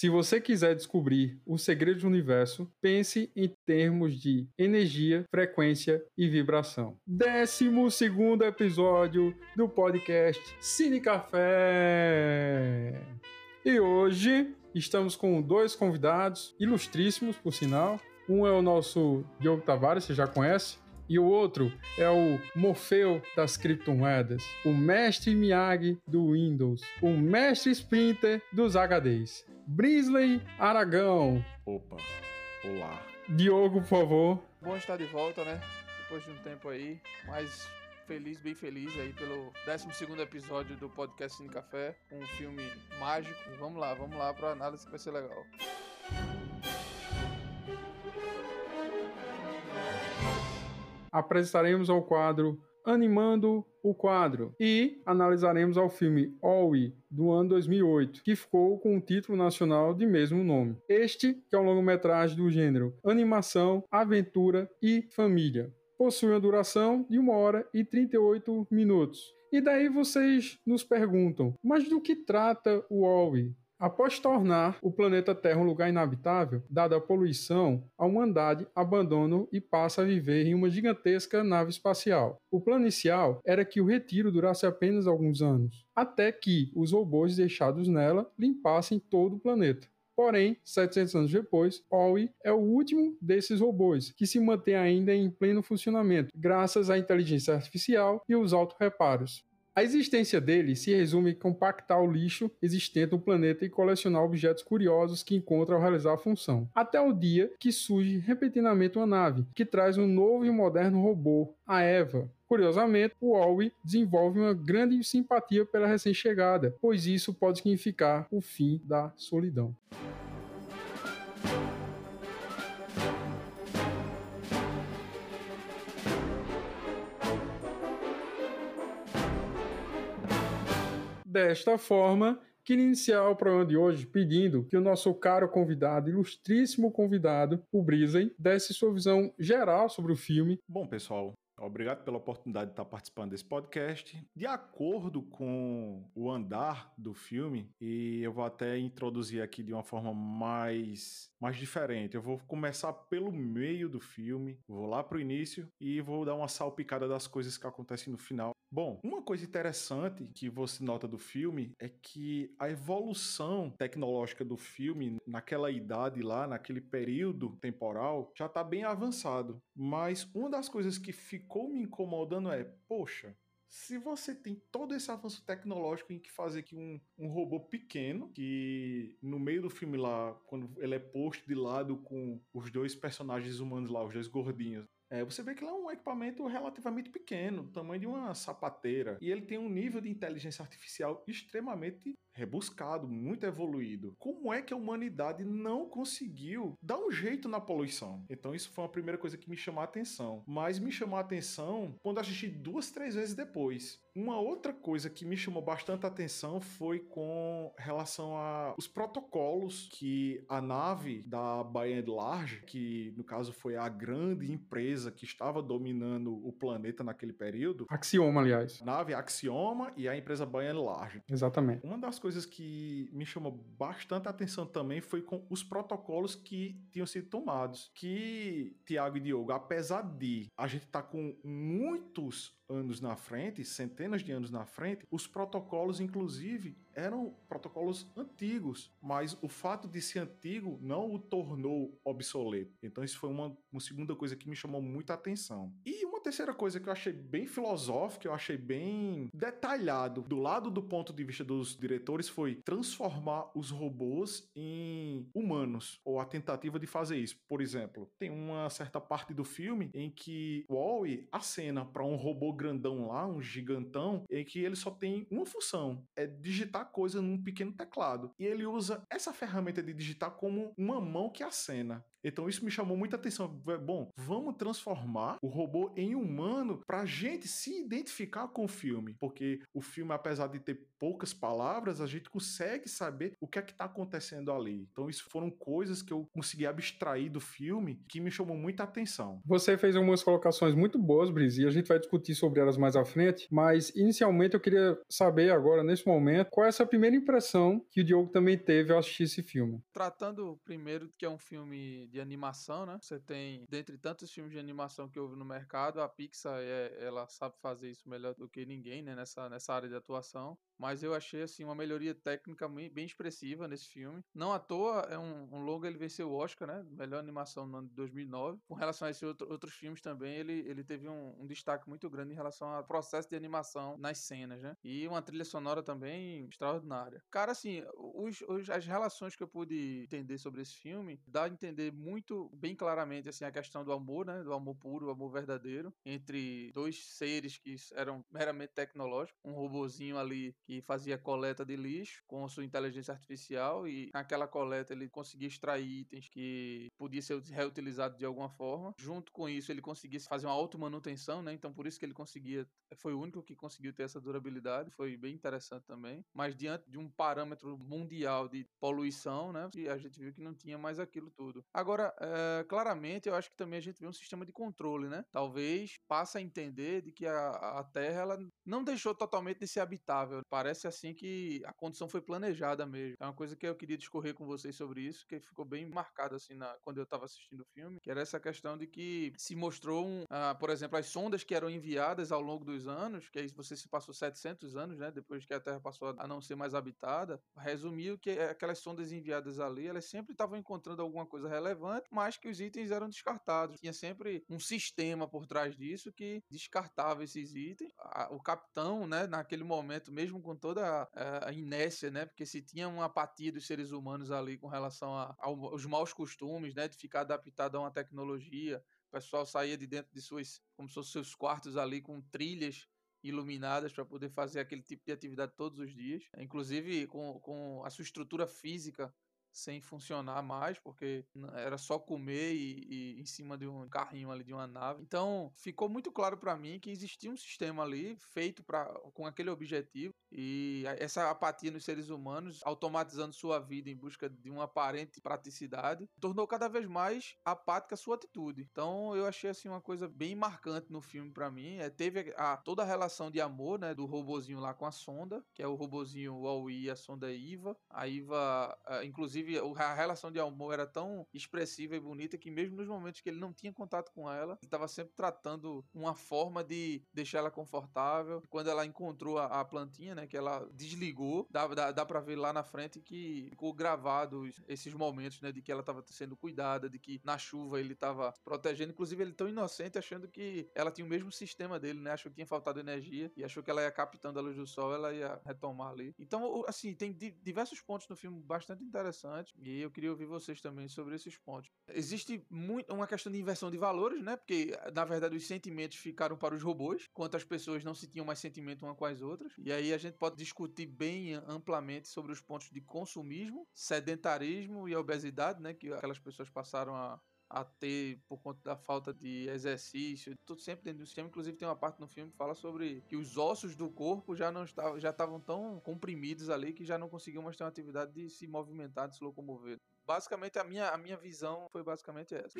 Se você quiser descobrir o segredo do universo, pense em termos de energia, frequência e vibração. Décimo segundo episódio do podcast Cine Café. E hoje estamos com dois convidados ilustríssimos, por sinal. Um é o nosso Diogo Tavares, você já conhece, e o outro é o Morfeu das criptomoedas, o mestre Miyagi do Windows, o mestre Sprinter dos HDs, Brisley Aragão. Opa, olá. Diogo, por favor. Bom estar de volta, né? Depois de um tempo aí, mas feliz, bem feliz aí pelo 12 episódio do podcast Cine Café, um filme mágico. Vamos lá, vamos lá para análise que vai ser legal. Apresentaremos ao quadro Animando o Quadro e analisaremos ao filme Owie, do ano 2008, que ficou com o título nacional de mesmo nome. Este, que é um longa-metragem do gênero animação, aventura e família. Possui uma duração de 1 hora e 38 minutos. E daí vocês nos perguntam, mas do que trata o Owie? Após tornar o planeta Terra um lugar inabitável, dada a poluição, a humanidade abandona e passa a viver em uma gigantesca nave espacial. O plano inicial era que o retiro durasse apenas alguns anos, até que os robôs deixados nela limpassem todo o planeta. Porém, 700 anos depois, OWI é o último desses robôs, que se mantém ainda em pleno funcionamento, graças à inteligência artificial e os auto-reparos. A existência dele se resume em compactar o lixo existente no planeta e colecionar objetos curiosos que encontra ao realizar a função. Até o dia que surge repentinamente uma nave, que traz um novo e moderno robô, a Eva, Curiosamente, o Owie desenvolve uma grande simpatia pela recém-chegada, pois isso pode significar o fim da solidão. Desta forma, queria iniciar o programa de hoje pedindo que o nosso caro convidado, ilustríssimo convidado, o Brisen, desse sua visão geral sobre o filme. Bom, pessoal, Obrigado pela oportunidade de estar participando desse podcast. De acordo com o andar do filme, e eu vou até introduzir aqui de uma forma mais, mais diferente. Eu vou começar pelo meio do filme, vou lá para o início e vou dar uma salpicada das coisas que acontecem no final. Bom, uma coisa interessante que você nota do filme é que a evolução tecnológica do filme naquela idade lá, naquele período temporal, já está bem avançado. Mas uma das coisas que ficou me incomodando é, poxa, se você tem todo esse avanço tecnológico em que fazer que um, um robô pequeno, que no meio do filme lá, quando ele é posto de lado com os dois personagens humanos lá, os dois gordinhos, é, você vê que ele é um equipamento relativamente pequeno, tamanho de uma sapateira, e ele tem um nível de inteligência artificial extremamente rebuscado, muito evoluído. Como é que a humanidade não conseguiu dar um jeito na poluição? Então isso foi a primeira coisa que me chamou a atenção. Mas me chamou a atenção quando assisti duas, três vezes depois. Uma outra coisa que me chamou bastante atenção foi com relação aos protocolos que a nave da Bayern Large, que no caso foi a grande empresa que estava dominando o planeta naquele período. Axioma, aliás. A nave Axioma e a empresa Bayern Large. Exatamente. Uma das coisas que me chamou bastante atenção também foi com os protocolos que tinham sido tomados. Que, Tiago e Diogo, apesar de a gente estar tá com muitos anos na frente, centenas de anos na frente, os protocolos, inclusive, eram protocolos antigos, mas o fato de ser antigo não o tornou obsoleto. Então, isso foi uma, uma segunda coisa que me chamou muita atenção. E uma terceira coisa que eu achei bem filosófica, eu achei bem detalhado, do lado do ponto de vista dos diretores, foi transformar os robôs em humanos, ou a tentativa de fazer isso. Por exemplo, tem uma certa parte do filme em que o Wall-E acena para um robô grandão lá, um gigantão, em que ele só tem uma função: é digitar coisa num pequeno teclado. E ele usa essa ferramenta de digitar como uma mão que acena. Então isso me chamou muita atenção. Bom, vamos transformar o robô em humano para a gente se identificar com o filme, porque o filme, apesar de ter poucas palavras, a gente consegue saber o que é que está acontecendo ali. Então isso foram coisas que eu consegui abstrair do filme que me chamou muita atenção. Você fez algumas colocações muito boas, Brice, e a gente vai discutir sobre elas mais à frente, mas inicialmente eu queria saber agora, nesse momento, qual é essa primeira impressão que o Diogo também teve ao assistir esse filme. Tratando primeiro que é um filme de animação, né? Você tem, dentre tantos filmes de animação que houve no mercado, a Pixar, é, ela sabe fazer isso melhor do que ninguém, né? Nessa, nessa área de atuação mas eu achei assim uma melhoria técnica bem expressiva nesse filme. Não à toa, é um, um longa, ele venceu o Oscar, né? Melhor animação no ano de 2009. Com relação a esses outro, outros filmes também, ele, ele teve um, um, destaque muito grande em relação ao processo de animação nas cenas, né? E uma trilha sonora também extraordinária. Cara, assim, os, os, as relações que eu pude entender sobre esse filme, dá a entender muito bem claramente assim a questão do amor, né? Do amor puro, o amor verdadeiro entre dois seres que eram meramente tecnológicos, um robozinho ali que fazia coleta de lixo com sua inteligência artificial e naquela coleta ele conseguia extrair itens que podia ser reutilizados de alguma forma. Junto com isso, ele conseguia fazer uma automanutenção, né? Então por isso que ele conseguia, foi o único que conseguiu ter essa durabilidade, foi bem interessante também. Mas diante de um parâmetro mundial de poluição, né? E a gente viu que não tinha mais aquilo tudo. Agora, é, claramente, eu acho que também a gente vê um sistema de controle, né? Talvez passa a entender de que a, a Terra ela não deixou totalmente de ser habitável parece assim que a condição foi planejada mesmo. É uma coisa que eu queria discorrer com vocês sobre isso, que ficou bem marcado assim na, quando eu estava assistindo o filme, que era essa questão de que se mostrou, um, uh, por exemplo, as sondas que eram enviadas ao longo dos anos, que aí você se passou 700 anos, né, depois que a Terra passou a não ser mais habitada, resumiu que aquelas sondas enviadas ali, elas sempre estavam encontrando alguma coisa relevante, mas que os itens eram descartados. Tinha sempre um sistema por trás disso que descartava esses itens. o capitão, né, naquele momento, mesmo com com toda a, inércia, né? Porque se tinha uma apatia dos seres humanos ali com relação a, aos maus costumes, né? De ficar adaptado a uma tecnologia, o pessoal saía de dentro de suas, como se fossem seus quartos ali com trilhas iluminadas para poder fazer aquele tipo de atividade todos os dias, inclusive com, com a sua estrutura física sem funcionar mais, porque era só comer e, e, em cima de um carrinho ali de uma nave. Então, ficou muito claro para mim que existia um sistema ali feito para com aquele objetivo e essa apatia nos seres humanos, automatizando sua vida em busca de uma aparente praticidade, tornou cada vez mais apática a sua atitude. Então, eu achei assim uma coisa bem marcante no filme para mim. É, teve a, toda a relação de amor, né, do robozinho lá com a sonda, que é o robozinho Wall-E e a sonda Iva. A Iva, inclusive Inclusive, a relação de amor era tão expressiva e bonita que mesmo nos momentos que ele não tinha contato com ela, ele estava sempre tratando uma forma de deixar ela confortável. Quando ela encontrou a, a plantinha, né, que ela desligou, dá, dá, dá pra ver lá na frente que ficou gravado esses momentos, né, de que ela estava sendo cuidada, de que na chuva ele estava protegendo. Inclusive, ele tão inocente achando que ela tinha o mesmo sistema dele, né, achou que tinha faltado energia e achou que ela ia captando a luz do sol, ela ia retomar ali. Então, assim, tem diversos pontos no filme bastante interessantes interessante e eu queria ouvir vocês também sobre esses pontos. Existe muito uma questão de inversão de valores, né? Porque na verdade os sentimentos ficaram para os robôs, enquanto as pessoas não se tinham mais sentimento uma com as outras. E aí a gente pode discutir bem amplamente sobre os pontos de consumismo, sedentarismo e obesidade, né? Que aquelas pessoas passaram a a ter por conta da falta de exercício, tudo sempre dentro do sistema. Inclusive tem uma parte no filme que fala sobre que os ossos do corpo já não estavam, já estavam tão comprimidos ali que já não conseguiam mais ter uma atividade de se movimentar, de se locomover. Basicamente a minha, a minha visão foi basicamente essa.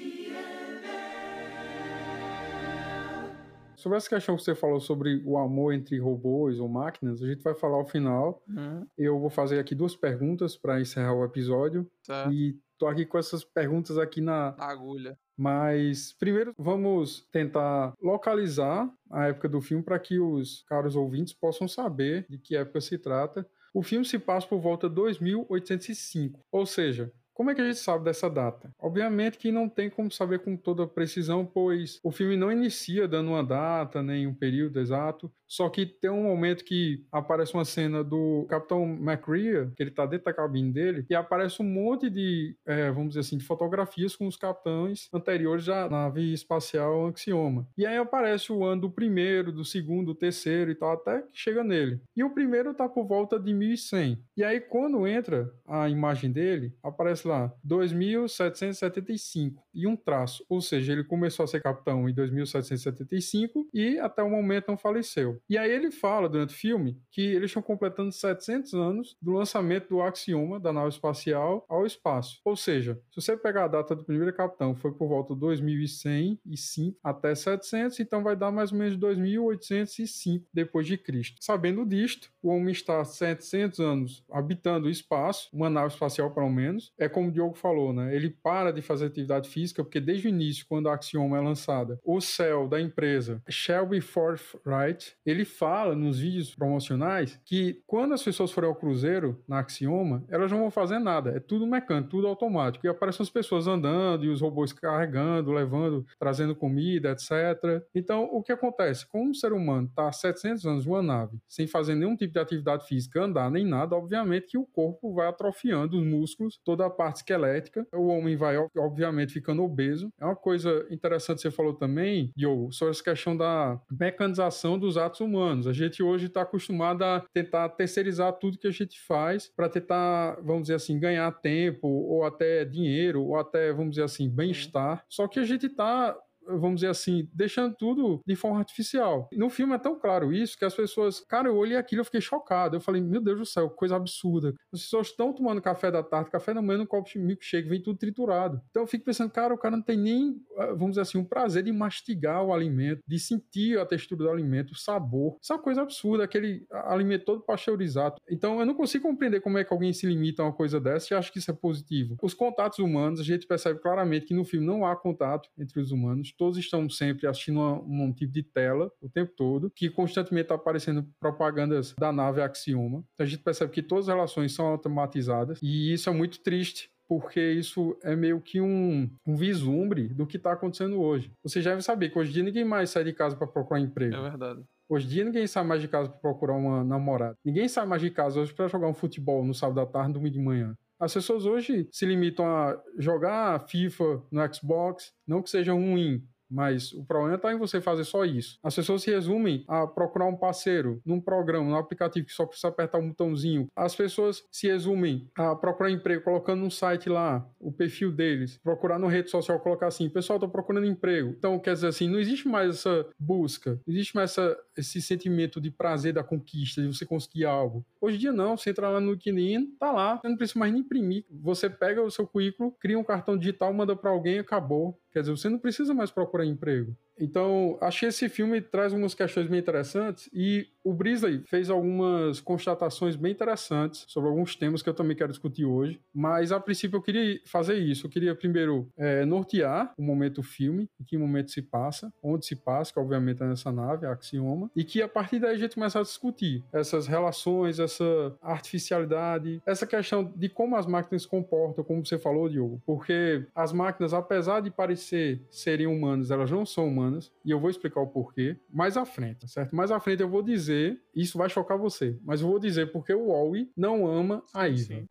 Sobre essa questão que você falou sobre o amor entre robôs ou máquinas, a gente vai falar ao final. Uhum. Eu vou fazer aqui duas perguntas para encerrar o episódio. Certo. E Tô aqui com essas perguntas aqui na, na agulha. Mas primeiro vamos tentar localizar a época do filme para que os caros ouvintes possam saber de que época se trata. O filme se passa por volta de 2805, ou seja, como é que a gente sabe dessa data? Obviamente que não tem como saber com toda precisão, pois o filme não inicia dando uma data, nem um período exato. Só que tem um momento que aparece uma cena do Capitão McCrea, que ele tá dentro da cabine dele, e aparece um monte de, é, vamos dizer assim, de fotografias com os capitães anteriores da nave espacial Axioma. E aí aparece o ano do primeiro, do segundo, do terceiro e tal, até que chega nele. E o primeiro tá por volta de 1100. E aí quando entra a imagem dele, aparece lá 2775 e um traço, ou seja, ele começou a ser capitão em 2775 e até o momento não faleceu. E aí ele fala durante o filme que eles estão completando 700 anos do lançamento do Axioma, da nave espacial, ao espaço. Ou seja, se você pegar a data do primeiro capitão, foi por volta de 2105 até 700, então vai dar mais ou menos 2805 depois de Cristo. Sabendo disto, o homem está 700 anos habitando o espaço, uma nave espacial pelo menos. É como o Diogo falou, né? Ele para de fazer atividade física porque desde o início, quando a Axioma é lançada, o céu da empresa Shelby Forthright, ele fala nos vídeos promocionais que quando as pessoas forem ao cruzeiro na Axioma, elas não vão fazer nada, é tudo mecânico, tudo automático. E aparecem as pessoas andando e os robôs carregando, levando, trazendo comida, etc. Então, o que acontece? Como um ser humano está 700 anos numa nave, sem fazer nenhum tipo de atividade física, andar nem nada, obviamente que o corpo vai atrofiando os músculos, toda a parte esquelética. O homem vai, obviamente, ficando obeso. É uma coisa interessante que você falou também, Diogo, sobre essa questão da mecanização dos atos humanos. A gente hoje está acostumado a tentar terceirizar tudo que a gente faz para tentar, vamos dizer assim, ganhar tempo ou até dinheiro ou até, vamos dizer assim, bem-estar. Só que a gente está vamos dizer assim, deixando tudo de forma artificial. No filme é tão claro isso que as pessoas, cara, eu olhei aquilo, eu fiquei chocado. Eu falei, meu Deus do céu, coisa absurda. As pessoas estão tomando café da tarde, café da manhã no copo de milkshake, vem tudo triturado. Então eu fico pensando, cara, o cara não tem nem, ah, vamos dizer assim, um prazer de mastigar o alimento, de sentir a textura do alimento, o sabor. Isso é uma coisa absurda, aquele alimento todo pasteurizado. Então eu não consigo compreender como é que alguém se limita a uma coisa dessa e acha que isso é positivo. Os contatos humanos, a gente percebe claramente que no filme não há contato entre os humanos todos estão sempre assistindo um tipo de tela o tempo todo, que constantemente está aparecendo propagandas da nave Axioma. Então a gente percebe que todas as relações são automatizadas e isso é muito triste porque isso é meio que um, um vislumbre do que está acontecendo hoje. Você já deve saber que hoje em dia ninguém mais sai de casa para procurar emprego. É verdade. Hoje em dia ninguém sai mais de casa para procurar uma namorada. Ninguém sai mais de casa hoje para jogar um futebol no sábado à tarde, domingo de manhã. As pessoas hoje se limitam a jogar FIFA no Xbox, não que seja ruim, mas o problema está em você fazer só isso. As pessoas se resumem a procurar um parceiro num programa, num aplicativo que só precisa apertar um botãozinho. As pessoas se resumem a procurar emprego colocando no site lá o perfil deles, procurar no rede social, colocar assim: pessoal, estou procurando emprego. Então, quer dizer assim, não existe mais essa busca, não existe mais essa, esse sentimento de prazer da conquista, de você conseguir algo. Hoje em dia, não. Você entra lá no LinkedIn, tá lá, você não precisa mais nem imprimir. Você pega o seu currículo, cria um cartão digital, manda para alguém acabou. Quer dizer, você não precisa mais procurar emprego. Então, achei esse filme traz algumas questões bem interessantes e o Brisley fez algumas constatações bem interessantes sobre alguns temas que eu também quero discutir hoje. Mas, a princípio, eu queria fazer isso. Eu queria, primeiro, é, nortear o momento do filme, em que momento se passa, onde se passa, que obviamente é nessa nave, a Axioma, e que a partir daí a gente começa a discutir essas relações, essa artificialidade, essa questão de como as máquinas se comportam, como você falou, Diogo. Porque as máquinas, apesar de parecer serem humanas, elas não são humanas e eu vou explicar o porquê mais à frente, certo? Mais à frente eu vou dizer, isso vai chocar você, mas eu vou dizer porque o Wally não ama a Eva.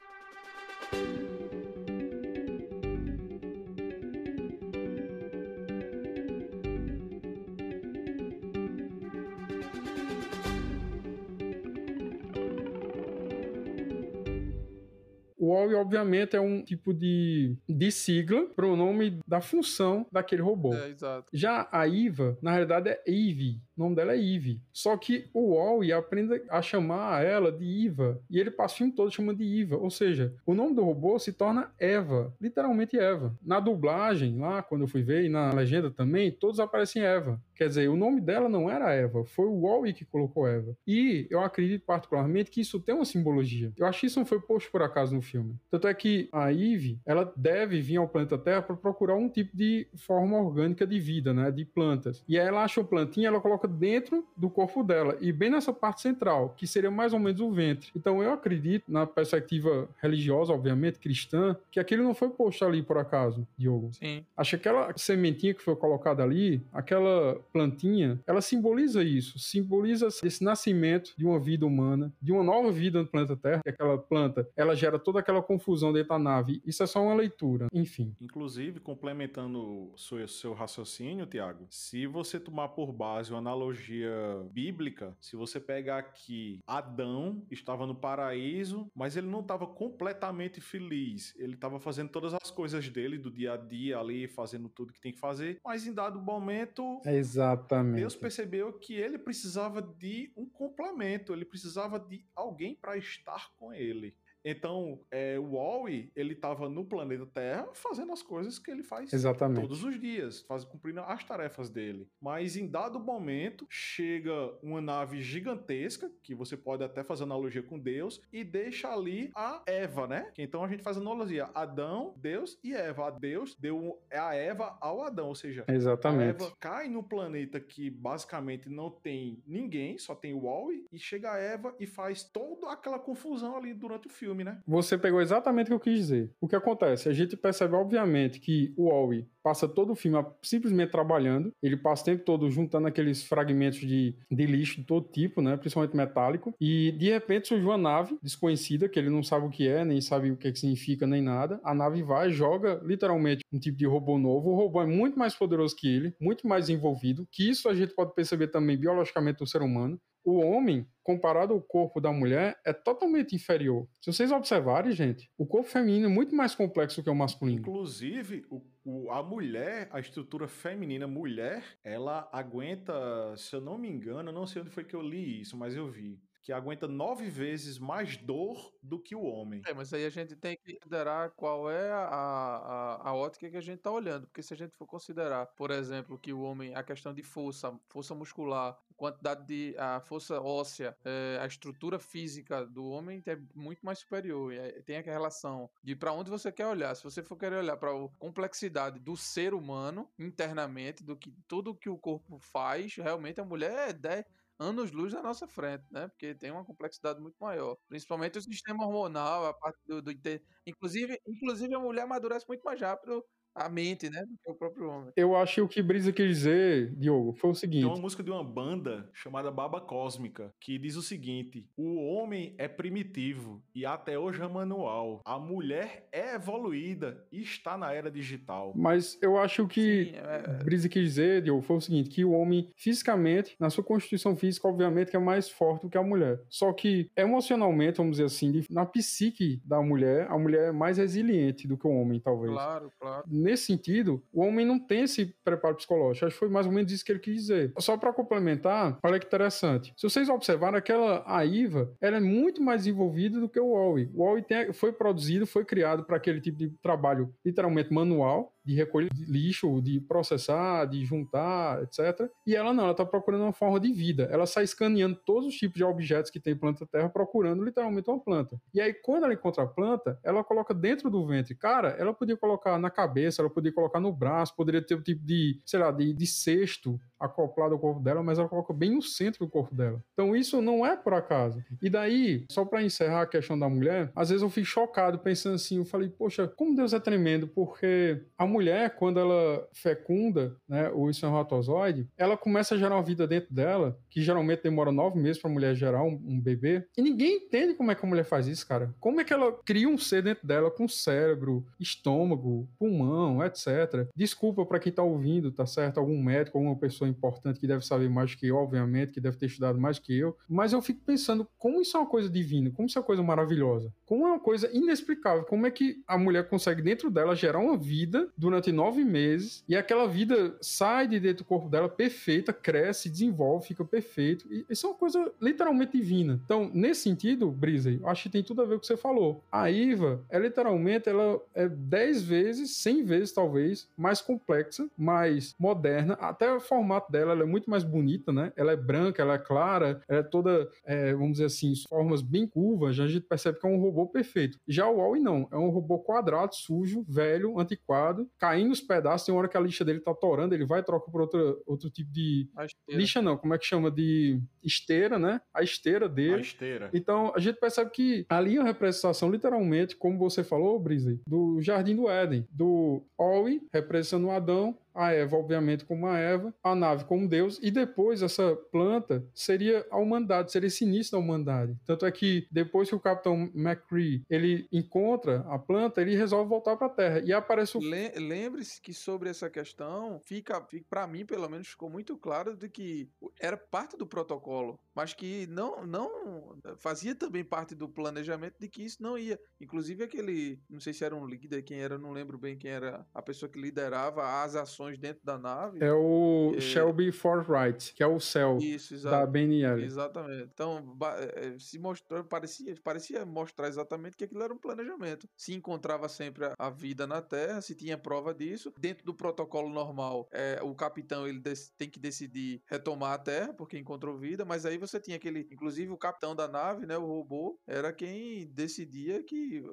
WoW, obviamente, é um tipo de, de sigla para o nome da função daquele robô. É, exato. Já a Iva, na realidade, é Eve. O nome dela é Eve. Só que o Wally aprende a chamar ela de Iva. E ele passa o filme todo chamando de Iva. Ou seja, o nome do robô se torna Eva. Literalmente Eva. Na dublagem, lá, quando eu fui ver, e na legenda também, todos aparecem Eva. Quer dizer, o nome dela não era Eva, foi o Wally que colocou Eva. E eu acredito particularmente que isso tem uma simbologia. Eu acho que isso não foi posto por acaso no filme. Tanto é que a Eve, ela deve vir ao planeta Terra para procurar um tipo de forma orgânica de vida, né, de plantas. E aí ela acha uma plantinha, ela coloca dentro do corpo dela e bem nessa parte central, que seria mais ou menos o ventre. Então eu acredito na perspectiva religiosa, obviamente cristã, que aquilo não foi posto ali por acaso, Diogo. Sim. Acho que aquela sementinha que foi colocada ali, aquela plantinha, ela simboliza isso, simboliza esse nascimento de uma vida humana, de uma nova vida no planeta Terra, que aquela planta, ela gera toda aquela confusão dentro da nave. Isso é só uma leitura, enfim. Inclusive, complementando o seu, seu raciocínio, Tiago, se você tomar por base o analogia analogia bíblica, se você pegar aqui, Adão estava no paraíso, mas ele não estava completamente feliz. Ele estava fazendo todas as coisas dele do dia a dia ali, fazendo tudo que tem que fazer, mas em dado momento, Exatamente. Deus percebeu que ele precisava de um complemento, ele precisava de alguém para estar com ele. Então, é, o Wally, ele estava no planeta Terra fazendo as coisas que ele faz Exatamente. todos os dias, faz, cumprindo as tarefas dele. Mas em dado momento, chega uma nave gigantesca, que você pode até fazer analogia com Deus, e deixa ali a Eva, né? Então a gente faz analogia: Adão, Deus e Eva. A Deus deu a Eva ao Adão, ou seja, Exatamente. a Eva cai no planeta que basicamente não tem ninguém, só tem o Wally, e chega a Eva e faz toda aquela confusão ali durante o filme, né? Você pegou exatamente o que eu quis dizer. O que acontece? A gente percebe, obviamente, que o Wally passa todo o filme simplesmente trabalhando. Ele passa o tempo todo juntando aqueles fragmentos de, de lixo de todo tipo, né? Principalmente metálico. E de repente surge uma nave desconhecida, que ele não sabe o que é, nem sabe o que, é que significa, nem nada. A nave vai, joga literalmente um tipo de robô novo. O robô é muito mais poderoso que ele, muito mais envolvido. Que isso a gente pode perceber também biologicamente no ser humano o homem, comparado ao corpo da mulher, é totalmente inferior. Se vocês observarem, gente, o corpo feminino é muito mais complexo que o masculino. Inclusive, o, o, a mulher, a estrutura feminina mulher, ela aguenta, se eu não me engano, não sei onde foi que eu li isso, mas eu vi que aguenta nove vezes mais dor do que o homem. É, mas aí a gente tem que considerar qual é a, a, a ótica que a gente está olhando. Porque se a gente for considerar, por exemplo, que o homem, a questão de força, força muscular, quantidade de a força óssea, é, a estrutura física do homem é muito mais superior. E tem aquela relação de para onde você quer olhar. Se você for querer olhar para a complexidade do ser humano internamente, do que tudo que o corpo faz, realmente a mulher é 10 anos-luz na nossa frente, né? Porque tem uma complexidade muito maior. Principalmente o sistema hormonal, a parte do. do inclusive, inclusive, a mulher amadurece muito mais rápido a mente, né? Do que o próprio homem. Eu acho que o que Brisa quis dizer, Diogo, foi o seguinte. Tem uma música de uma banda chamada Baba Cósmica que diz o seguinte: o homem é primitivo e até hoje é manual. A mulher é evoluída e está na era digital. Mas eu acho que Sim, é... Brisa quis dizer, Diogo, foi o seguinte: que o homem, fisicamente, na sua constituição física, obviamente, é mais forte do que a mulher. Só que emocionalmente, vamos dizer assim, na psique da mulher, a mulher é mais resiliente do que o homem, talvez. Claro, claro nesse sentido, o homem não tem esse preparo psicológico. Acho que foi mais ou menos isso que ele quis dizer. Só para complementar, olha que interessante. Se vocês observarem, aquela Aiva, ela é muito mais envolvida do que o Wally. O Wally foi produzido, foi criado para aquele tipo de trabalho literalmente manual, de recolher lixo, de processar, de juntar, etc. E ela não, ela está procurando uma forma de vida. Ela sai escaneando todos os tipos de objetos que tem planta terra, procurando literalmente uma planta. E aí, quando ela encontra a planta, ela coloca dentro do ventre. Cara, ela podia colocar na cabeça, ela podia colocar no braço, poderia ter um tipo de, sei lá, de, de cesto acoplado ao corpo dela, mas ela coloca bem no centro do corpo dela. Então isso não é por acaso. E daí, só para encerrar a questão da mulher, às vezes eu fico chocado pensando assim, eu falei, poxa, como Deus é tremendo, porque a mulher, quando ela fecunda, né, o espermatozoide, ela começa a gerar uma vida dentro dela, que geralmente demora nove meses para a mulher gerar um, um, bebê, e ninguém entende como é que a mulher faz isso, cara. Como é que ela cria um ser dentro dela com cérebro, estômago, pulmão, etc. Desculpa para quem tá ouvindo, tá certo? Algum médico, alguma pessoa importante que deve saber mais que eu, obviamente, que deve ter estudado mais que eu, mas eu fico pensando como isso é uma coisa divina, como isso é uma coisa maravilhosa, como é uma coisa inexplicável, como é que a mulher consegue dentro dela gerar uma vida durante nove meses e aquela vida sai de dentro do corpo dela perfeita, cresce, desenvolve, fica perfeito. E isso é uma coisa literalmente divina. Então, nesse sentido, Brisa, acho que tem tudo a ver com o que você falou. A Iva é literalmente, ela é dez vezes, cem vezes talvez, mais complexa, mais moderna, até o formato dela é muito mais bonita, né? Ela é branca, ela é clara, ela é toda, é, vamos dizer assim, formas bem curvas, já a gente percebe que é um robô perfeito. Já o Wally não, é um robô quadrado, sujo, velho, antiquado, caindo os pedaços, tem hora que a lixa dele tá torando, ele vai e troca por outro, outro tipo de... Lixa não, como é que chama? De esteira, né? A esteira dele. A esteira. Então, a gente percebe que ali é uma representação, literalmente, como você falou, Brisey, do Jardim do Éden, do Wally representando Adão, a Eva, obviamente, como a Eva, a nave como Deus, e depois essa planta seria a humanidade, seria esse início da humanidade. Tanto é que depois que o Capitão McCree ele encontra a planta, ele resolve voltar para a Terra e aparece o Lembre-se que sobre essa questão fica, fica para mim pelo menos ficou muito claro de que era parte do protocolo, mas que não não fazia também parte do planejamento de que isso não ia. Inclusive aquele, não sei se era um líder, quem era, não lembro bem quem era a pessoa que liderava as ações dentro da nave. É o é... Shelby Forwright, que é o céu isso, da BNL. Exatamente. Então, é, é, se mostrou, parecia, parecia mostrar exatamente que aquilo era um planejamento. Se encontrava sempre a vida na Terra, se tinha prova disso. Dentro do protocolo normal, é, o capitão ele tem que decidir retomar a Terra, porque encontrou vida, mas aí você tinha aquele, inclusive o capitão da nave, né, o robô, era quem decidia que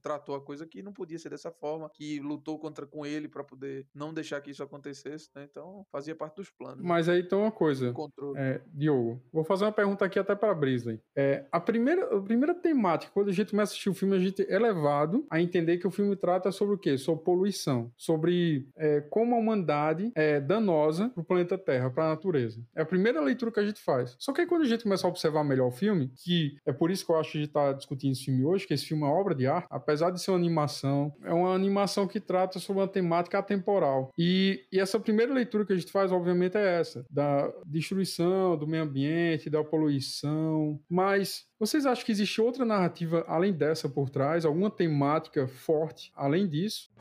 tratou a coisa que não podia ser dessa forma, que lutou contra com ele para poder não deixar que isso acontecesse, né? Então, fazia parte dos planos. Mas aí tem uma coisa, é, Diogo, vou fazer uma pergunta aqui até para Brisley. É, a primeira, a primeira temática, quando a gente começa a assistir o filme, a gente é levado a entender que o filme trata sobre o quê? Sobre poluição, sobre é, como a humanidade é danosa para o planeta Terra, para a natureza. É a primeira leitura que a gente faz. Só que aí quando a gente começa a observar melhor o filme, que é por isso que eu acho que a gente está discutindo esse filme hoje, que esse filme é uma obra de arte, apesar de ser uma animação, é uma animação que trata sobre uma temática atemporal. E, e essa primeira leitura que a gente faz, obviamente, é essa, da destruição do meio ambiente, da poluição. Mas vocês acham que existe outra narrativa além dessa por trás? Alguma temática forte além disso?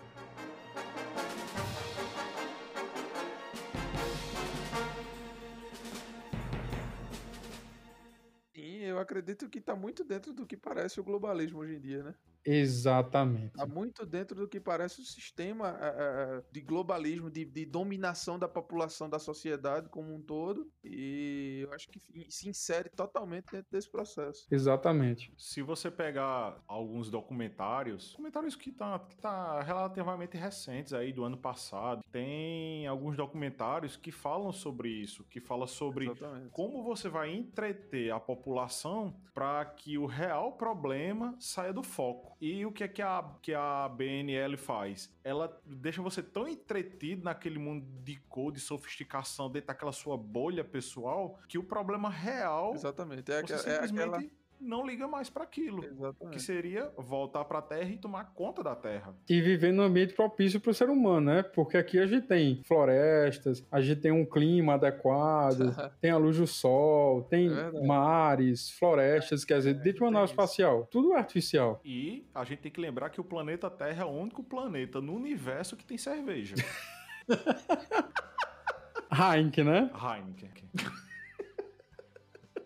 eu acredito que está muito dentro do que parece o globalismo hoje em dia, né? Exatamente. Está muito dentro do que parece o sistema é, de globalismo, de, de, dominação da população, da sociedade como um todo. E eu acho que se insere totalmente dentro desse processo. Exatamente. Se você pegar alguns documentários, documentários que estão tá, que tá relativamente recentes aí do ano passado, tem alguns documentários que falam sobre isso, que fala sobre Exatamente. como você vai entreter a população para que o real problema saia do foco. E o que é que a, que a BNL faz? Ela deixa você tão entretido naquele mundo de cor, de sofisticação, dentro daquela sua bolha pessoal, que o problema real. Exatamente. É, você é simplesmente aquela não liga mais para aquilo. Exatamente. Que seria voltar para a Terra e tomar conta da Terra. E viver num ambiente propício para o ser humano, né? Porque aqui a gente tem florestas, a gente tem um clima adequado, tem a luz do sol, tem é mares, florestas, quer dizer, é, dentro de uma nave espacial. Tudo é artificial. E a gente tem que lembrar que o planeta Terra é o único planeta no universo que tem cerveja. Heineken, né? Heineken.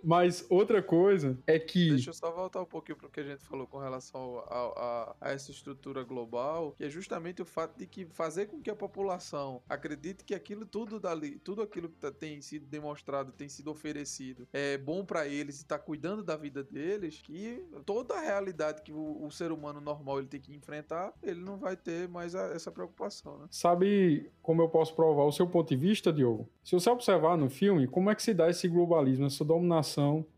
Mas outra coisa é que. Deixa eu só voltar um pouquinho pro que a gente falou com relação a, a, a, essa estrutura global, que é justamente o fato de que fazer com que a população acredite que aquilo tudo dali, tudo aquilo que tá, tem sido demonstrado, tem sido oferecido, é bom para eles e tá cuidando da vida deles, que toda a realidade que o, o, ser humano normal ele tem que enfrentar, ele não vai ter mais a, essa preocupação, né? Sabe como eu posso provar o seu ponto de vista, Diogo? Se você observar no filme, como é que se dá esse globalismo, essa dominação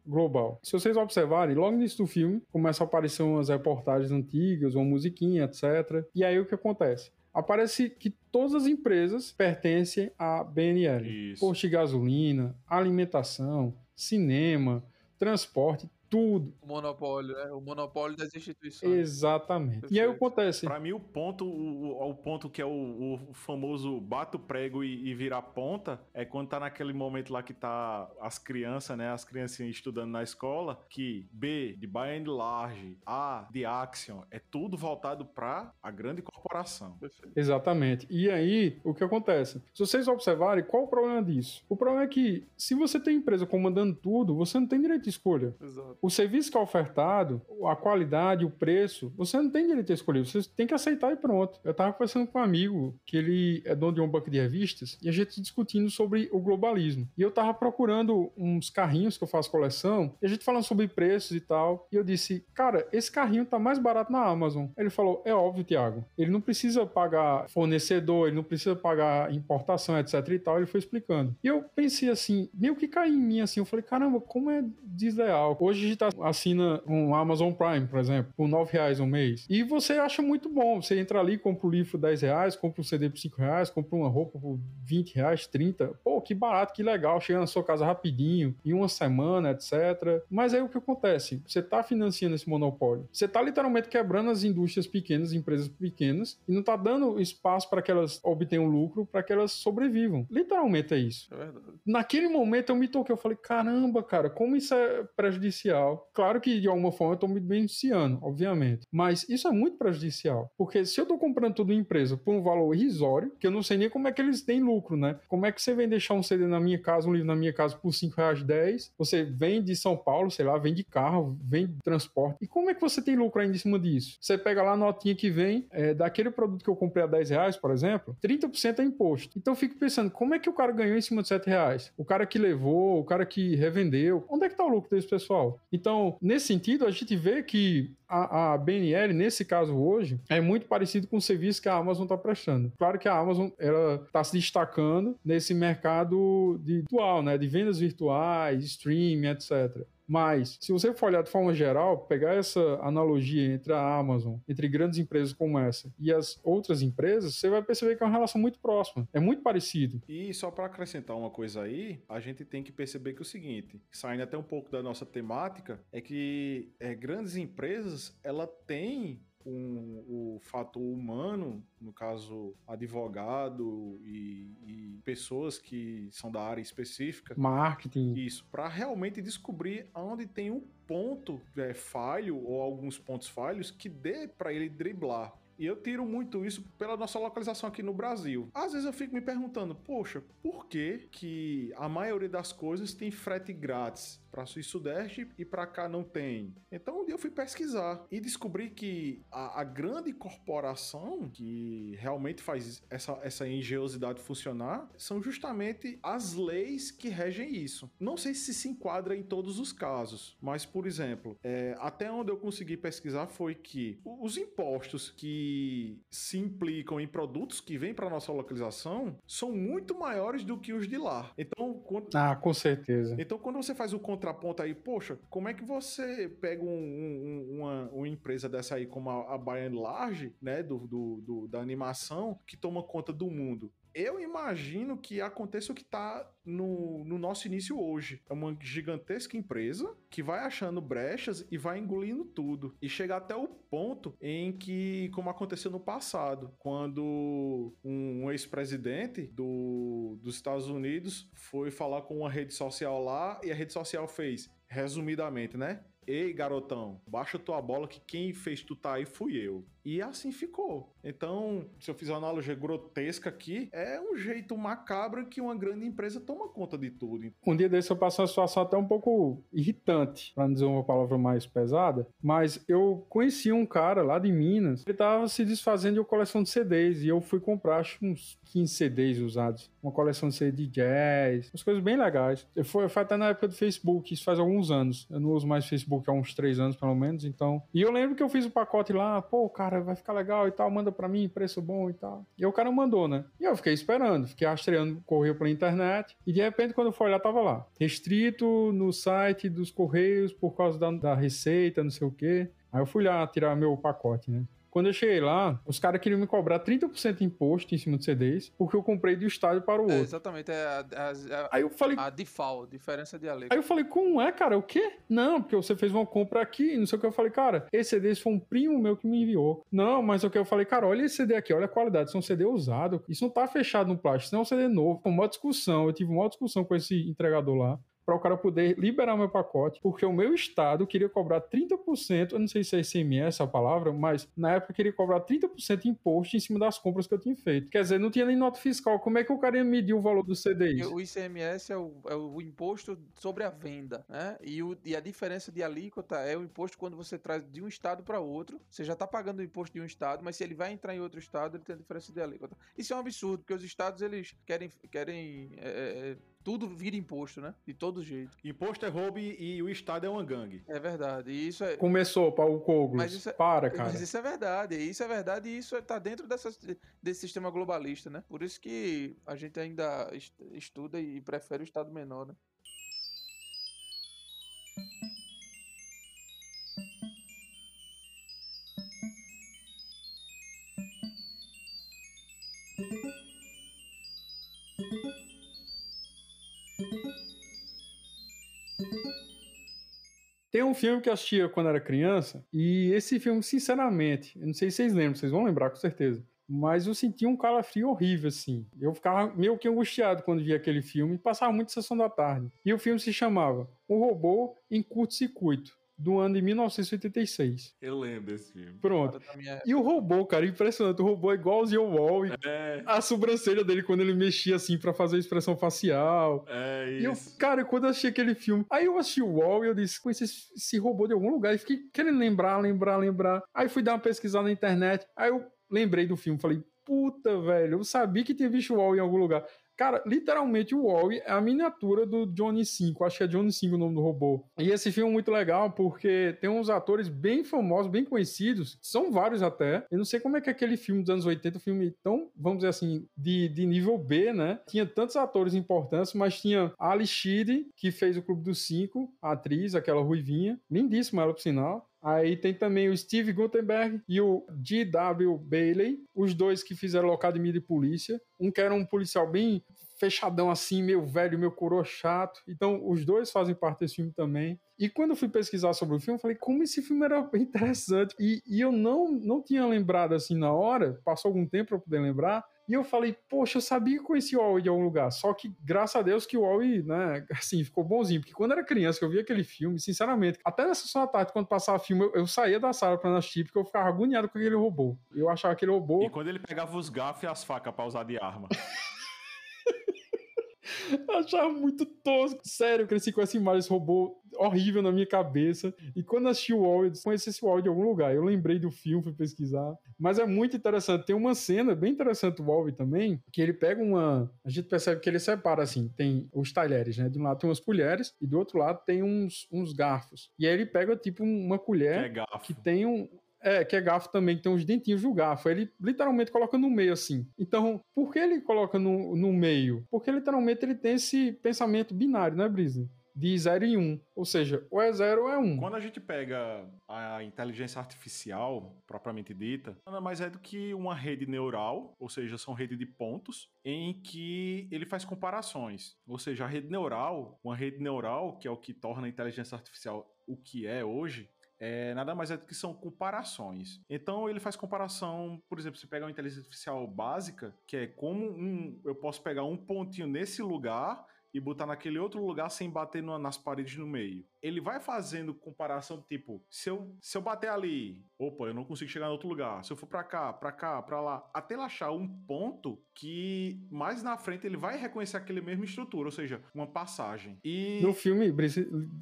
global? Se vocês observarem, logo no início do filme, começam a aparecer umas reportagens antigas, uma musiquinha, etc. E aí o que acontece? aparece que todas as empresas pertencem à BNL. Isso. Posto de gasolina, alimentação, cinema, transporte, tudo. O monopólio, né? O monopólio das instituições. Exatamente. Perfeito. E aí acontece. Para mim, o ponto, o, o, ponto que é o, o famoso bata o prego e, e virar ponta é quando tá naquele momento lá que tá as crianças, né? As criancinhas estudando na escola, que B, de by and large, A, de Axion, é tudo voltado para a grande corporação. Perfeito. Exatamente. E aí, o que acontece? Se vocês observarem, qual o problema disso? O problema é que, se você tem empresa comandando tudo, você não tem direito de escolha. Exato o serviço que é ofertado, a qualidade, o preço, você não tem direito a escolher, você tem que aceitar e pronto. Eu estava conversando com um amigo que ele é dono de um banco de revistas e a gente discutindo sobre o globalismo. E eu estava procurando uns carrinhos que eu faço coleção e a gente falando sobre preços e tal. E eu disse, cara, esse carrinho tá mais barato na Amazon. Ele falou, é óbvio, Tiago. Ele não precisa pagar fornecedor, ele não precisa pagar importação, etc e tal. Ele foi explicando. E eu pensei assim, meio que caiu em mim assim. Eu falei, caramba, como é desleal. Hoje a gente assina um Amazon Prime, por exemplo, por 9 reais um mês. E você acha muito bom. Você entra ali, compra o livro por 10 reais, compra um CD por 5 reais, compra uma roupa por 20 reais, 30. Pô, que barato, que legal. Chega na sua casa rapidinho, em uma semana, etc. Mas aí o que acontece? Você está financiando esse monopólio. Você está literalmente quebrando as indústrias pequenas, empresas pequenas, e não está dando espaço para que elas obtenham lucro, para que elas sobrevivam. Literalmente é isso. É. Naquele momento eu me toquei, eu falei, caramba, cara, como isso é prejudicial. Claro que de alguma forma eu estou me beneficiando, obviamente. Mas isso é muito prejudicial. Porque se eu estou comprando tudo em empresa por um valor irrisório, que eu não sei nem como é que eles têm lucro, né? Como é que você vem deixar um CD na minha casa, um livro na minha casa por 5 reais 10? Você vem de São Paulo, sei lá, vem de carro, vem de transporte. E como é que você tem lucro ainda em cima disso? Você pega lá a notinha que vem é, daquele produto que eu comprei a 10 reais, por exemplo, 30% é imposto. Então eu fico pensando, como é que o cara ganhou em cima de 7 reais? O cara que levou, o cara que revendeu, onde é que tá o lucro desse pessoal? Então, nesse sentido, a gente vê que a, a BNL, nesse caso hoje, é muito parecido com o serviço que a Amazon está prestando. Claro que a Amazon está se destacando nesse mercado de dual, né, de vendas virtuais, streaming, etc. Mas, se você for olhar de forma geral, pegar essa analogia entre a Amazon, entre grandes empresas como essa e as outras empresas, você vai perceber que é uma relação muito próxima. É muito parecido. E só para acrescentar uma coisa aí, a gente tem que perceber que é o seguinte, saindo até um pouco da nossa temática, é que é, grandes empresas, ela tem um, o fator humano, no caso advogado e, e, pessoas que são da área específica, marketing, isso, para realmente descobrir onde tem um ponto é, falho ou alguns pontos falhos que dê para ele driblar. E eu tiro muito isso pela nossa localização aqui no Brasil. Às vezes eu fico me perguntando, poxa, por que que a maioria das coisas tem frete grátis? para sul e sudeste e para cá não tem. Então um dia eu fui pesquisar e descobri que a, a, grande corporação que realmente faz essa, essa engenhosidade funcionar são justamente as leis que regem isso. Não sei se se enquadra em todos os casos, mas por exemplo, é, até onde eu consegui pesquisar foi que os impostos que se implicam em produtos que vêm para nossa localização são muito maiores do que os de lá. Então, quando... ah, com certeza. Então, quando você faz o contraponto aí, poxa, como é que você pega um, um, uma, uma, empresa dessa aí como a, a By Large, né, do, do, do, da animação, que toma conta do mundo? Eu imagino que aconteça o que está no, no, nosso início hoje. É uma gigantesca empresa que vai achando brechas e vai engolindo tudo. E chega até o ponto em que, como aconteceu no passado, quando um, um ex-presidente do, dos Estados Unidos foi falar com uma rede social lá e a rede social fez, resumidamente, né? Ei, garotão, baixa tua bola que quem fez tu tá aí fui eu. E assim ficou. Então, se eu fizer uma analogia grotesca aqui, é um jeito macabro que uma grande empresa toma conta de tudo. Um dia desse eu passei uma situação até um pouco irritante, para não dizer uma palavra mais pesada, mas eu conheci um cara lá de Minas, ele tava se desfazendo de uma coleção de CDs e eu fui comprar acho uns 15 CDs usados, uma coleção de de jazz, umas coisas bem legais. Eu fui, foi até na época do Facebook, isso faz alguns anos. Eu não uso mais Facebook há uns 3 anos pelo menos, então. E eu lembro que eu fiz o pacote lá, pô, cara, vai ficar legal e tal, manda para mim, preço bom e tal. E o cara mandou, né? E eu fiquei esperando, fiquei rastreando, correu pela internet, e de repente, quando eu fui olhar, tava lá. Restrito no site dos Correios por causa da, da receita, não sei o quê. Aí eu fui lá tirar meu pacote, né? Quando eu cheguei lá, os caras queriam me cobrar 30% de imposto em cima de CDs, porque eu comprei de um estádio para o é, outro. É, exatamente, é a, a, a, Aí eu falei, a default, diferença de alíquota. Aí eu falei, como é, cara? O quê? Não, porque você fez uma compra aqui, não sei o que. Eu falei, cara, esse CD foi um primo meu que me enviou. Não, mas o que eu falei, cara, olha esse CD aqui, olha a qualidade, isso é um CD usado, isso não tá fechado no plástico, isso não é um CD novo. Foi uma discussão, eu tive uma discussão com esse entregador lá para o cara poder liberar meu pacote, porque o meu estado queria cobrar 30%, eu não sei se é ICMS a palavra, mas na época queria cobrar 30% de imposto em cima das compras que eu tinha feito. Quer dizer, não tinha nem nota fiscal. Como é que o cara ia medir o valor do CDI? O ICMS é o, é o imposto sobre a venda, né? E, o, e a diferença de alíquota é o imposto quando você traz de um estado para outro. Você já está pagando o imposto de um estado, mas se ele vai entrar em outro estado, ele tem a diferença de alíquota. Isso é um absurdo, porque os estados eles querem, querem é, é tudo vira imposto, né? De todo jeito. Imposto é roubo e, o Estado é uma gangue. É verdade. E isso é... Começou, Paulo Cogos. Mas isso é... Para, cara. Mas isso é verdade. Isso é verdade e isso tá dentro dessa, desse sistema globalista, né? Por isso que a gente ainda estuda e prefere o Estado menor, né? Tem um filme que eu assistia quando era criança, e esse filme, sinceramente, eu não sei se vocês lembram, vocês vão lembrar com certeza. Mas eu sentia um calafrio horrível, assim. Eu ficava meio que angustiado quando via aquele filme. Passava muito sessão da tarde. E o filme se chamava O Robô em Curto-Circuito do ano de 1986. Eu lembro desse filme. Pronto. E o robô, cara, impressionante. O robô é igualzinho ao Wall. É. A sobrancelha dele quando ele mexia assim para fazer a expressão facial. É isso. E eu, cara, quando eu assisti aquele filme, aí eu assisti o Wall e eu disse, conheci esse, esse robô de algum lugar e fiquei querendo lembrar, lembrar, lembrar. Aí fui dar uma pesquisada na internet. Aí eu lembrei do filme, falei, puta, velho, eu sabia que tinha visto o Wall em algum lugar. Cara, literalmente o Wall é a miniatura do Johnny 5. Acho que é Johnny 5 o nome do robô. E esse filme é muito legal porque tem uns atores bem famosos, bem conhecidos. São vários até. Eu não sei como é que aquele filme dos anos 80, filme tão, vamos dizer assim, de, de nível B, né? Tinha tantos atores importantes, mas tinha a Ali Sheedy, que fez o Clube dos Cinco, a atriz, aquela ruivinha. Lindíssima ela, por sinal. Aí tem também o Steve Gutenberg e o G.W. Bailey, os dois que fizeram Locademia de Polícia. Um que era um policial bem fechadão assim, meio velho, meio coroa chato. Então, os dois fazem parte desse filme também. E quando eu fui pesquisar sobre o filme, eu falei como esse filme era interessante. E, e eu não, não tinha lembrado assim na hora, passou algum tempo para poder lembrar. E eu falei, poxa, eu sabia que conhecia o Huawei de algum lugar. Só que, graças a Deus, que o Huawei, né, assim, ficou bonzinho. Porque quando era criança, que eu via aquele filme, sinceramente, até nessa sessão da tarde, quando passava filme, eu, eu saía da sala pra assistir, porque eu ficava agoniado com aquele robô. Eu achava aquele robô. E quando ele pegava os garfos e as facas pra usar de arma. achava muito tosco. Sério, eu cresci com essa imagem, esse robô horrível na minha cabeça. E quando assisti o Wall, eu conheci esse Wall de algum lugar. Eu lembrei do filme, fui pesquisar. Mas é muito interessante. Tem uma cena bem interessante do Wall também, que ele pega uma. A gente percebe que ele separa assim: tem os talheres, né? De um lado tem umas colheres e do outro lado tem uns, uns garfos. E aí ele pega tipo uma colher que, é que tem um, é, que é garfo também, que tem uns dentinhos do garfo. Ele literalmente coloca no meio, assim. Então, por que ele coloca no, no meio? Porque literalmente ele tem esse pensamento binário, né, Brisa? De 0 e 1. Um. Ou seja, ou é 0 ou é 1. Um. Quando a gente pega a inteligência artificial, propriamente dita, nada mais é do que uma rede neural, ou seja, são redes de pontos, em que ele faz comparações. Ou seja, a rede neural, uma rede neural, que é o que torna a inteligência artificial o que é hoje, é, nada mais é do que são comparações. Então ele faz comparação, por exemplo, você pega uma inteligência artificial básica, que é como um, eu posso pegar um pontinho nesse lugar e botar naquele outro lugar sem bater no, nas paredes no meio. Ele vai fazendo comparação tipo, se eu, se eu bater ali, opa, eu não consigo chegar em outro lugar. Se eu for para cá, para cá, para lá, até ele achar um ponto que mais na frente ele vai reconhecer aquele mesmo estrutura, ou seja, uma passagem. E no filme,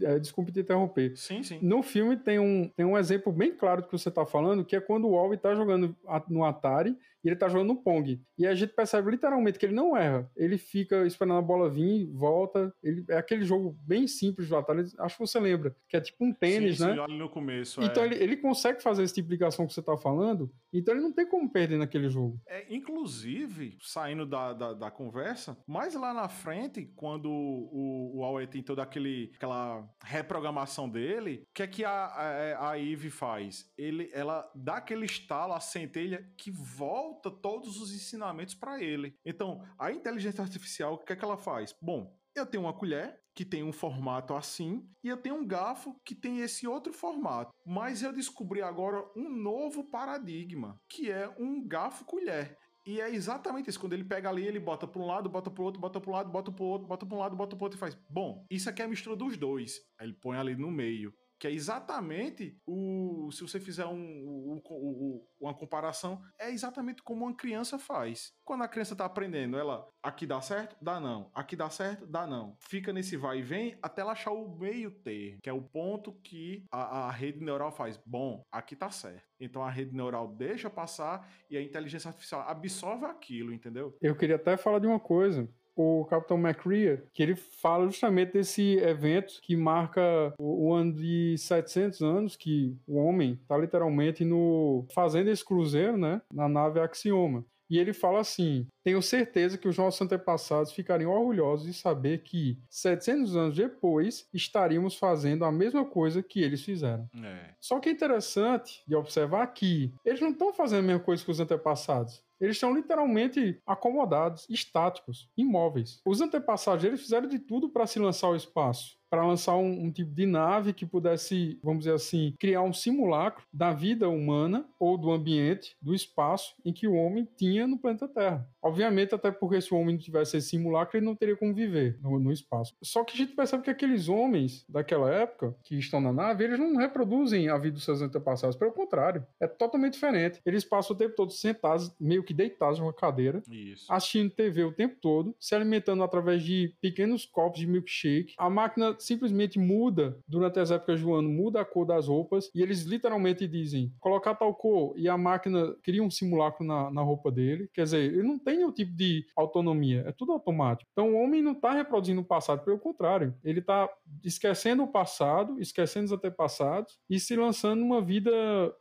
é, desculpe te interromper. Sim, sim. No filme tem um, tem um exemplo bem claro do que você tá falando, que é quando o Alvin tá jogando no Atari e ele tá jogando no Pong. E a gente percebe literalmente que ele não erra. Ele fica esperando a bola vir, volta. Ele, é aquele jogo bem simples do Atari. Acho que você lembra. Que é tipo um tênis, sim, né? Sim, olha no começo. Então é. ele, ele consegue fazer essa tipo de ligação que você tá falando. Então ele não tem como perder naquele jogo. É, inclusive, saindo da, da, da conversa, mais lá na frente, quando o, o Huawei tem toda aquele, aquela reprogramação dele, o que é que a, a, a Eve faz? Ele, ela dá aquele estalo, a centelha, que volta volta todos os ensinamentos para ele. Então, a inteligência artificial, o que é que ela faz? Bom, eu tenho uma colher que tem um formato assim e eu tenho um garfo que tem esse outro formato. Mas eu descobri agora um novo paradigma, que é um garfo colher. E é exatamente isso. Quando ele pega ali, ele bota para um lado, bota para outro, bota para um lado, bota para outro, bota para um lado, bota para outro e faz. Bom, isso aqui é a mistura dos dois. Aí ele põe ali no meio que é exatamente o. Se você fizer um, um, um, uma comparação, é exatamente como uma criança faz. Quando a criança está aprendendo, ela aqui dá certo, dá não. Aqui dá certo, dá não. Fica nesse vai e vem até ela achar o meio termo, que é o ponto que a, a rede neural faz. Bom, aqui tá certo. Então a rede neural deixa passar e a inteligência artificial absorve aquilo, entendeu? Eu queria até falar de uma coisa o Capitão McCrea, que ele fala justamente desse evento que marca o, ano de 700 anos que o homem está literalmente no fazendo esse cruzeiro, né, na nave Axioma. E ele fala assim: Tenho certeza que os nossos antepassados ficariam orgulhosos de saber que, 700 anos depois, estaríamos fazendo a mesma coisa que eles fizeram. É. Só que é interessante de observar que eles não estão fazendo a mesma coisa que os antepassados. Eles estão literalmente acomodados, estáticos, imóveis. Os antepassados fizeram de tudo para se lançar ao espaço. Para lançar um, um, tipo de nave que pudesse, vamos dizer assim, criar um simulacro da vida humana ou do ambiente, do espaço em que o homem tinha no planeta Terra. Obviamente, até porque se o homem não tivesse esse simulacro, ele não teria como viver no, no espaço. Só que a gente percebe que aqueles homens daquela época que estão na nave, eles não reproduzem a vida dos seus antepassados, pelo contrário, é totalmente diferente. Eles passam o tempo todo sentados, meio que deitados numa cadeira, Isso. assistindo TV o tempo todo, se alimentando através de pequenos copos de milkshake. A máquina simplesmente muda durante as épocas do ano, muda a cor das roupas e eles literalmente dizem colocar tal cor e a máquina cria um simulacro na, na roupa dele. Quer dizer, ele não tem nenhum tipo de autonomia, é tudo automático. Então o homem não está reproduzindo o passado, pelo contrário, ele está esquecendo o passado, esquecendo os antepassados e se lançando numa vida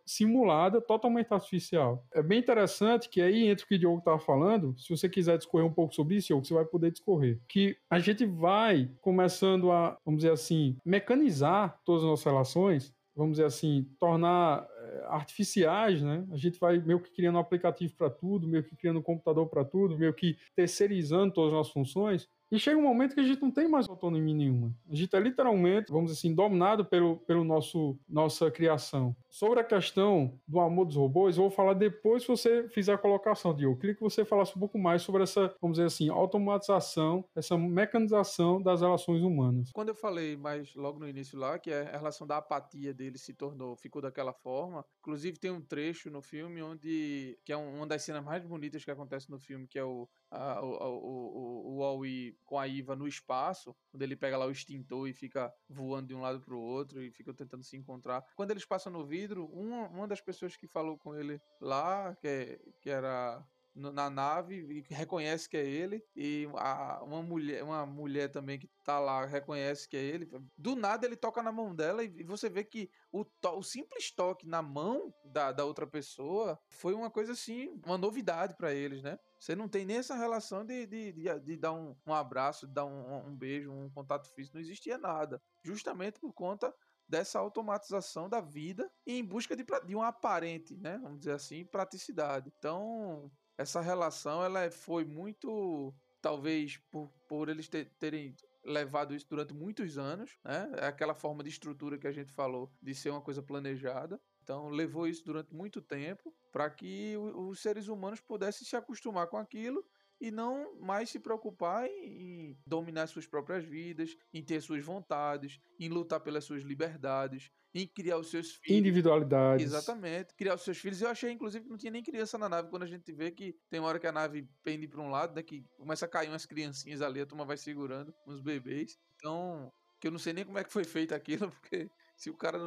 simulada, totalmente artificial. É bem interessante que aí entre o que o Diogo estava falando, se você quiser discorrer um pouco sobre isso, Diogo, você vai poder discorrer. Que a gente vai começando a, vamos dizer assim, mecanizar todas as nossas relações, vamos dizer assim, tornar eh, artificiais, né? A gente vai meio que criando um aplicativo para tudo, meio que criando um computador para tudo, meio que terceirizando todas as nossas funções. E chega um momento que a gente não tem mais autonomia nenhuma. A gente é literalmente, vamos dizer assim, dominado pelo, pelo nosso nossa criação. Sobre a questão do amor dos robôs, eu vou falar depois se você fizer a colocação, Diogo. Eu queria que você falasse um pouco mais sobre essa, vamos dizer assim, automatização, essa mecanização das relações humanas. Quando eu falei mais logo no início lá, que a relação da apatia dele se tornou, ficou daquela forma. Inclusive tem um trecho no filme onde, que é uma das cenas mais bonitas que acontece no filme, que é o, a, o, o, o, o com a Iva no espaço, quando ele pega lá o extintor e fica voando de um lado para o outro e fica tentando se encontrar. Quando eles passam no vidro, uma, uma das pessoas que falou com ele lá, que, é, que era na nave e reconhece que é ele e a, uma mulher uma mulher também que tá lá reconhece que é ele do nada ele toca na mão dela e você vê que o, to, o simples toque na mão da, da outra pessoa foi uma coisa assim uma novidade para eles né? Você não tem nem essa relação de, de, de, de dar um, um, abraço de dar um, um beijo um contato físico não existia nada. Justamente por conta dessa automatização da vida em busca de, de um aparente, né, vamos dizer assim, praticidade. Então, essa relação ela é, foi muito, talvez por, por eles ter, terem levado isso durante muitos anos, né? É aquela forma de estrutura que a gente falou de ser uma coisa planejada. Então levou isso durante muito tempo para que os seres humanos pudessem se acostumar com aquilo e não mais se preocupar em, dominar suas próprias vidas, em ter suas vontades, em lutar pelas suas liberdades, em criar os seus filhos. Individualidades. Exatamente, criar os seus filhos. Eu achei, inclusive, que não tinha nem criança na nave, quando a gente vê que tem uma hora que a nave pende para um lado, né, que começa a cair umas criancinhas ali, a turma vai segurando, uns bebês. Então, que eu não sei nem como é que foi feito aquilo, porque se o cara,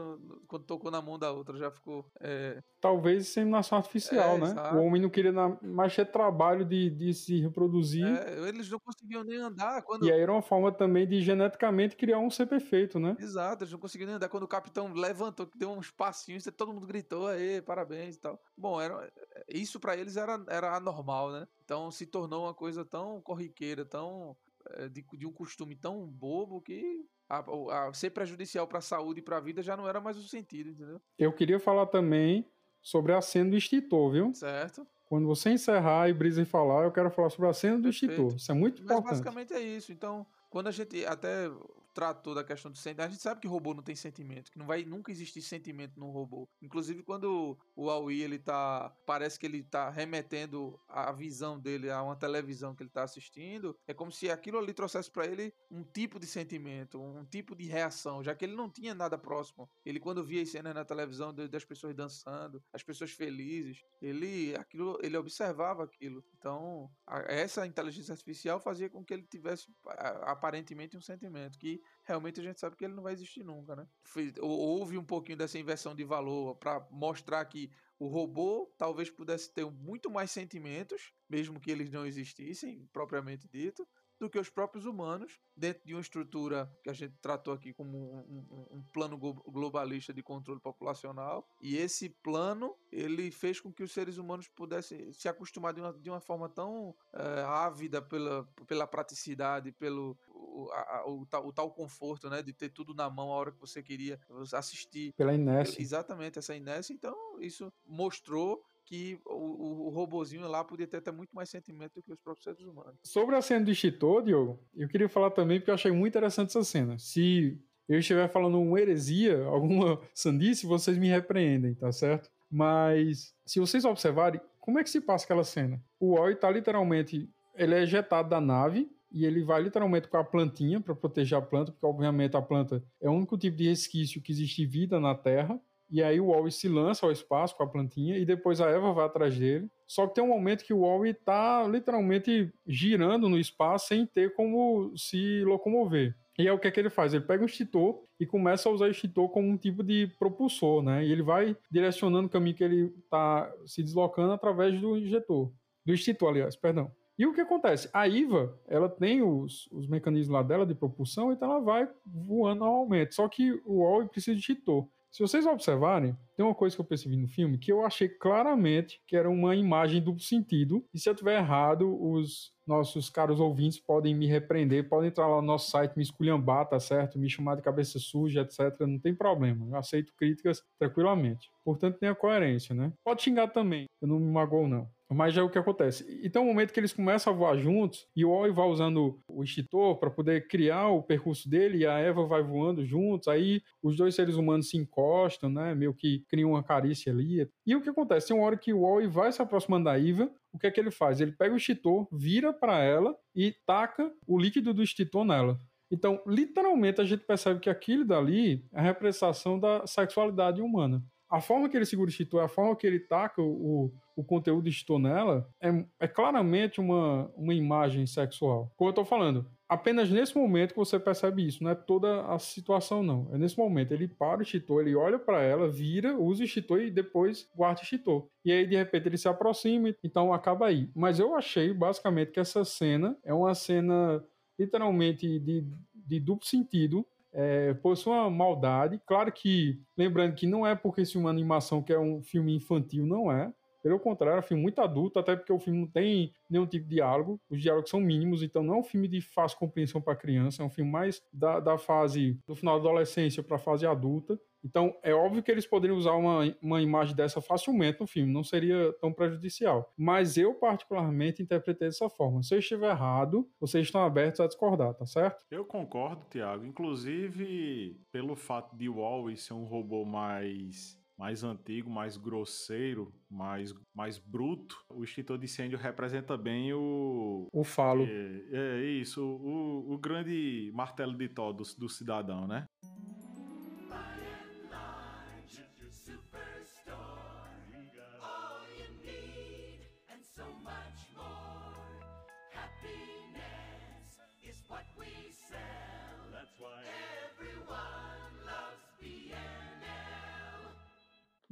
quando tocou na mão da outra, já ficou. É... Talvez inseminação artificial, é, né? Exato. O homem não queria mais ter trabalho de, de se reproduzir. É, eles não conseguiam nem andar. Quando... E aí era uma forma também de geneticamente criar um ser perfeito, né? Exato, eles não conseguiam nem andar. Quando o capitão levantou, que deu uns passinhos, todo mundo gritou, aí, parabéns e tal. Bom, era, isso para eles era, era anormal, né? Então se tornou uma coisa tão corriqueira, tão. Eh, de, de um costume tão bobo que a, a ser prejudicial para a saúde e para a vida já não era mais o sentido, entendeu? Eu queria falar também sobre a cena do extintor, viu? Certo. Quando você encerrar e Brisa falar, eu quero falar sobre a cena do Perfeito. extintor. Isso é muito Mas importante. Mas basicamente é isso. Então, quando a gente até tratou da questão do sentimento. A gente sabe que robô não tem sentimento, que não vai nunca existir sentimento num robô. Inclusive quando o Aoi ele tá, parece que ele tá remetendo a visão dele a uma televisão que ele tá assistindo, é como se aquilo ali trouxesse para ele um tipo de sentimento, um tipo de reação, já que ele não tinha nada próximo. Ele quando via as cenas na televisão das pessoas dançando, as pessoas felizes, ele aquilo, ele observava aquilo. Então, essa inteligência artificial fazia com que ele tivesse aparentemente um sentimento que realmente a gente sabe que ele não vai existir nunca, né? Houve um pouquinho dessa inversão de valor para mostrar que o robô talvez pudesse ter muito mais sentimentos, mesmo que eles não existissem, propriamente dito, do que os próprios humanos, dentro de uma estrutura que a gente tratou aqui como um, um, um, plano globalista de controle populacional. E esse plano ele fez com que os seres humanos pudessem se acostumar de uma, de uma forma tão é, ávida pela, pela praticidade, pelo o, a, o, tal, o, tal, conforto, né, de ter tudo na mão a hora que você queria assistir. Pela inércia. Exatamente, essa inércia. Então, isso mostrou que o, o, o robozinho lá podia ter, ter muito mais sentimento do que os próprios seres humanos. Sobre a cena do Chitô, Diogo, eu queria falar também porque eu achei muito interessante essa cena. Se eu estiver falando uma heresia, alguma sandice, vocês me repreendem, tá certo? Mas se vocês observarem, como é que se passa aquela cena? O Oi tá literalmente, ele é ejetado da nave e ele vai literalmente com a plantinha para proteger a planta, porque obviamente a planta é o único tipo de resquício que existe vida na Terra. E aí o Wally se lança ao espaço com a plantinha e depois a Eva vai atrás dele. Só que tem um momento que o Wally está literalmente girando no espaço sem ter como se locomover. E é o que é que ele faz? Ele pega um extintor e começa a usar o extintor como um tipo de propulsor, né? E ele vai direcionando o caminho que ele está se deslocando através do injetor. Do extintor, aliás, perdão. E o que acontece? A IVA, ela tem os, os mecanismos lá dela de propulsão, então ela vai voando normalmente. Só que o Wally precisa de extintor. Se vocês observarem, tem uma coisa que eu percebi no filme que eu achei claramente que era uma imagem duplo sentido. E se eu tiver errado, os nossos caros ouvintes podem me repreender, podem entrar lá no nosso site, me esculhambar, tá certo? Me chamar de cabeça suja, etc. Não tem problema. Eu aceito críticas tranquilamente. Portanto, tem a coerência, né? Pode xingar também. Eu não me magoo, não. Mas é o que acontece. Então, o momento que eles começam a voar juntos, e o Oi vai usando o extintor para poder criar o percurso dele, e a Eva vai voando juntos, aí os dois seres humanos se encostam, né? Meio que criam uma carícia ali. E o que acontece? Tem uma hora que o Oi vai se aproximando da Eva, o que é que ele faz? Ele pega o extintor, vira para ela e taca o líquido do extintor nela. Então, literalmente, a gente percebe que aquilo dali é a representação da sexualidade humana a forma que ele segura o extintor, a forma que ele taca o, o conteúdo extintor nela, é, é claramente uma, uma imagem sexual. Como eu tô falando, apenas nesse momento que você percebe isso, não é toda a situação, não. É nesse momento, ele para o extintor, ele olha para ela, vira, usa o extintor e depois guarda o extintor. E aí, de repente, ele se aproxima, então acaba aí. Mas eu achei, basicamente, que essa cena é uma cena literalmente de, de duplo sentido, é, possui uma maldade. Claro que, lembrando que não é porque é uma animação que é um filme infantil, não é. Pelo contrário, é um filme muito adulto, até porque o filme não tem nenhum tipo de diálogo. Os diálogos são mínimos, então não é um filme de fácil compreensão para criança, é um filme mais da, da fase do final da adolescência para a fase adulta. Então, é óbvio que eles poderiam usar uma, uma imagem dessa facilmente no filme, não seria tão prejudicial. Mas eu, particularmente, interpretei dessa forma. Se eu estiver errado, vocês estão abertos a discordar, tá certo? Eu concordo, Tiago. Inclusive, pelo fato de Wall-E ser um robô mais mais antigo, mais grosseiro, mais, mais bruto, o extintor de incêndio representa bem o. O falo. É, é isso, o, o grande martelo de todos do cidadão, né?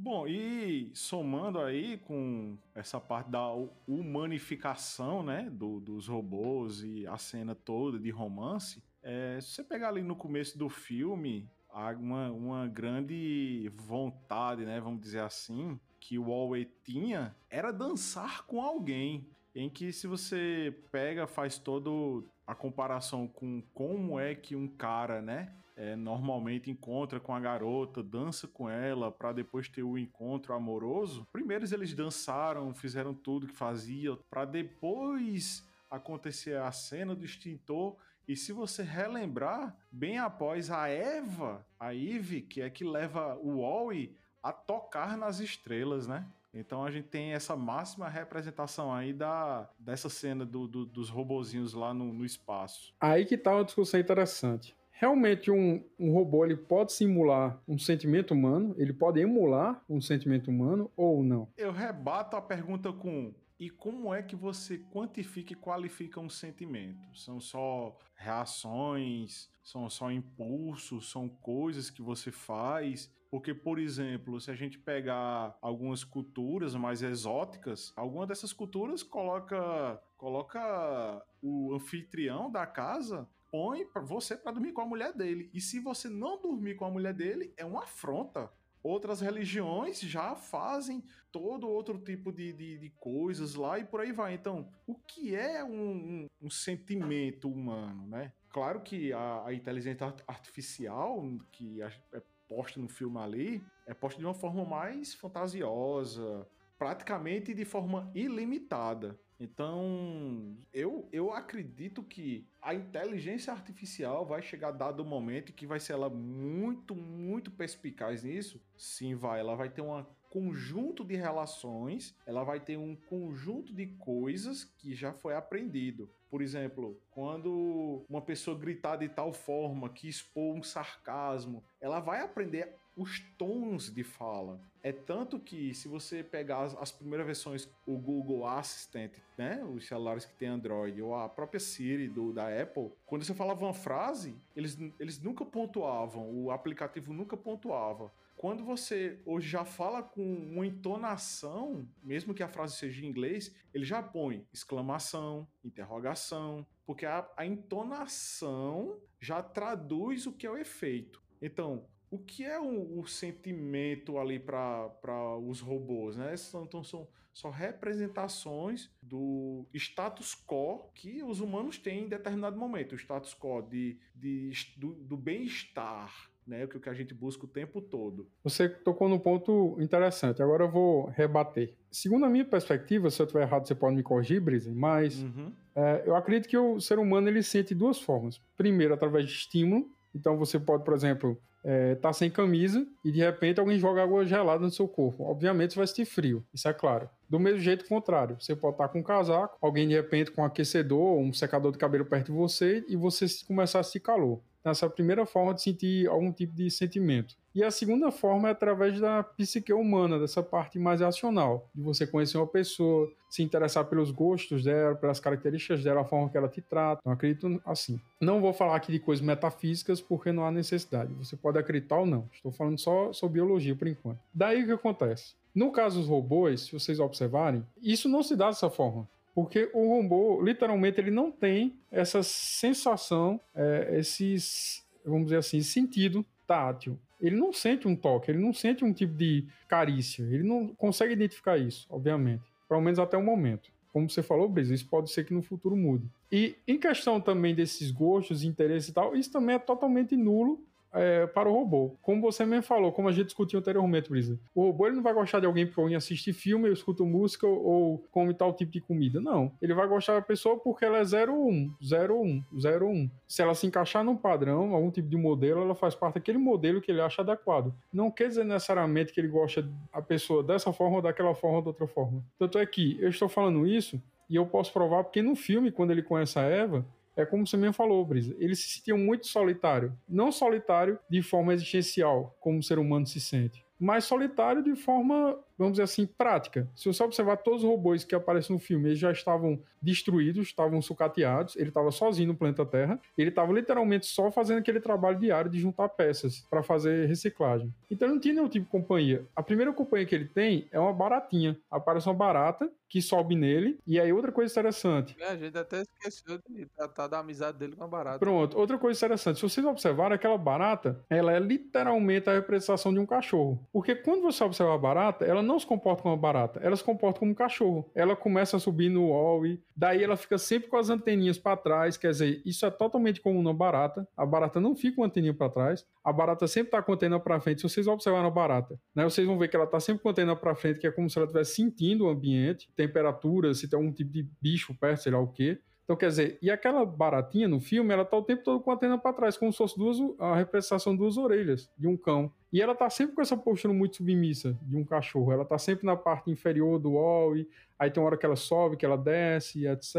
Bom, e somando aí com essa parte da humanificação, né, do, dos robôs e a cena toda de romance, é, se você pegar ali no começo do filme, há uma, uma grande vontade, né, vamos dizer assim, que o Huawei tinha, era dançar com alguém. Em que se você pega, faz todo a comparação com como é que um cara, né, é, normalmente encontra com a garota, dança com ela para depois ter o encontro amoroso. Primeiro eles dançaram, fizeram tudo que faziam para depois acontecer a cena do extintor. E se você relembrar, bem após a Eva, a Eve, que é que leva o Wally a tocar nas estrelas, né? Então a gente tem essa máxima representação aí da, dessa cena do, do dos robozinhos lá no, no espaço. Aí que tá uma discussão interessante realmente um, um, robô ele pode simular um sentimento humano, ele pode emular um sentimento humano ou não? Eu rebato a pergunta com e como é que você quantifica e qualifica um sentimento? São só reações, são só impulsos, são coisas que você faz? Porque, por exemplo, se a gente pegar algumas culturas mais exóticas, alguma dessas culturas coloca, coloca o anfitrião da casa põe você para dormir com a mulher dele. E se você não dormir com a mulher dele, é uma afronta. Outras religiões já fazem todo outro tipo de, de, de coisas lá e por aí vai. Então, o que é um, um, um sentimento humano, né? Claro que a, a inteligência artificial, que é posta no filme ali, é posta de uma forma mais fantasiosa, praticamente de forma ilimitada. Então, eu, eu acredito que a inteligência artificial vai chegar dado momento que vai ser ela muito, muito perspicaz nisso. Sim, vai. Ela vai ter um conjunto de relações, ela vai ter um conjunto de coisas que já foi aprendido. Por exemplo, quando uma pessoa gritar de tal forma que expor um sarcasmo, ela vai aprender os tons de fala. É tanto que se você pegar as, as, primeiras versões, o Google Assistant, né, os celulares que tem Android, ou a própria Siri do, da Apple, quando você falava uma frase, eles, eles nunca pontuavam, o aplicativo nunca pontuava. Quando você hoje já fala com uma entonação, mesmo que a frase seja em inglês, ele já põe exclamação, interrogação, porque a, a entonação já traduz o que é o efeito. Então, o que é o, o sentimento ali para os robôs, né? Então são só representações do status quo que os humanos têm em determinado momento, o status quo de, de do, do bem-estar, né? O que a gente busca o tempo todo. Você tocou num ponto interessante. Agora eu vou rebater. Segundo a minha perspectiva, se eu estiver errado, você pode me corrigir, Brise, mas uhum. é, eu acredito que o ser humano ele sente duas formas. Primeiro, através de estímulo. Então você pode, por exemplo, é, tá sem camisa e de repente alguém joga água gelada no seu corpo. Obviamente você vai sentir frio, isso é claro. Do mesmo jeito contrário, você pode estar tá com um casaco, alguém de repente com um aquecedor, um secador de cabelo perto de você e você começar a sentir calor. Essa é primeira forma de sentir algum tipo de sentimento. E a segunda forma é através da psique humana, dessa parte mais racional, de você conhecer uma pessoa, se interessar pelos gostos dela, pelas características dela, a forma que ela te trata. Então, acredito assim. Não vou falar aqui de coisas metafísicas porque não há necessidade. Você pode acreditar ou não. Estou falando só sobre biologia por enquanto. Daí o que acontece? No caso dos robôs, se vocês observarem, isso não se dá dessa forma. Porque o robô, literalmente, ele não tem essa sensação, é, esses, vamos dizer assim, sentido tátil. Ele não sente um toque, ele não sente um tipo de carícia, ele não consegue identificar isso, obviamente. Pelo menos até o momento. Como você falou, Brisa, isso pode ser que no futuro mude. E em questão também desses gostos, interesses e tal, isso também é totalmente nulo é, para o robô. Como você mesmo falou, como a gente discutiu anteriormente, Brisa, o robô ele não vai gostar de alguém porque assiste filme, escuta música ou come tal tipo de comida. Não. Ele vai gostar da pessoa porque ela é 01, 01, 01. Se ela se encaixar num padrão, algum tipo de modelo, ela faz parte daquele modelo que ele acha adequado. Não quer dizer necessariamente que ele gosta da pessoa dessa forma ou daquela forma ou de outra forma. Tanto é que eu estou falando isso e eu posso provar porque no filme, quando ele conhece a Eva, é como você mesmo falou, Brisa, ele se sentia muito solitário. Não solitário de forma existencial, como o ser humano se sente, mas solitário de forma vamos dizer assim, prática. Se você observar todos os robôs que aparecem no filme, eles já estavam destruídos, estavam sucateados, ele estava sozinho no planeta Terra, ele estava literalmente só fazendo aquele trabalho diário de juntar peças para fazer reciclagem. Então ele não tinha nenhum tipo de companhia. A primeira companhia que ele tem é uma baratinha. Aparece uma barata que sobe nele. E aí, outra coisa interessante. É, a gente até esqueceu de tratar da amizade dele com a barata. Pronto, outra coisa interessante. Se vocês observarem, aquela barata, ela é literalmente a representação de um cachorro. Porque quando você observa a barata, ela não se comporta como uma barata, ela se comporta como um cachorro. Ela começa a subir no wall, daí ela fica sempre com as anteninhas para trás, quer dizer, isso é totalmente comum na barata. A barata não fica com a anteninha para trás, a barata sempre tá com a antena para frente. Se vocês observarem a barata, né, vocês vão ver que ela tá sempre com a antena para frente, que é como se ela estivesse sentindo o ambiente, temperatura, se tem algum tipo de bicho perto, sei lá o quê. Então, quer dizer, e aquela baratinha no filme, ela tá o tempo todo com a antena para trás, como se fosse duas, a representação de duas orelhas de um cão. E ela tá sempre com essa postura muito submissa de um cachorro. Ela tá sempre na parte inferior do wall, aí tem uma hora que ela sobe, que ela desce, etc.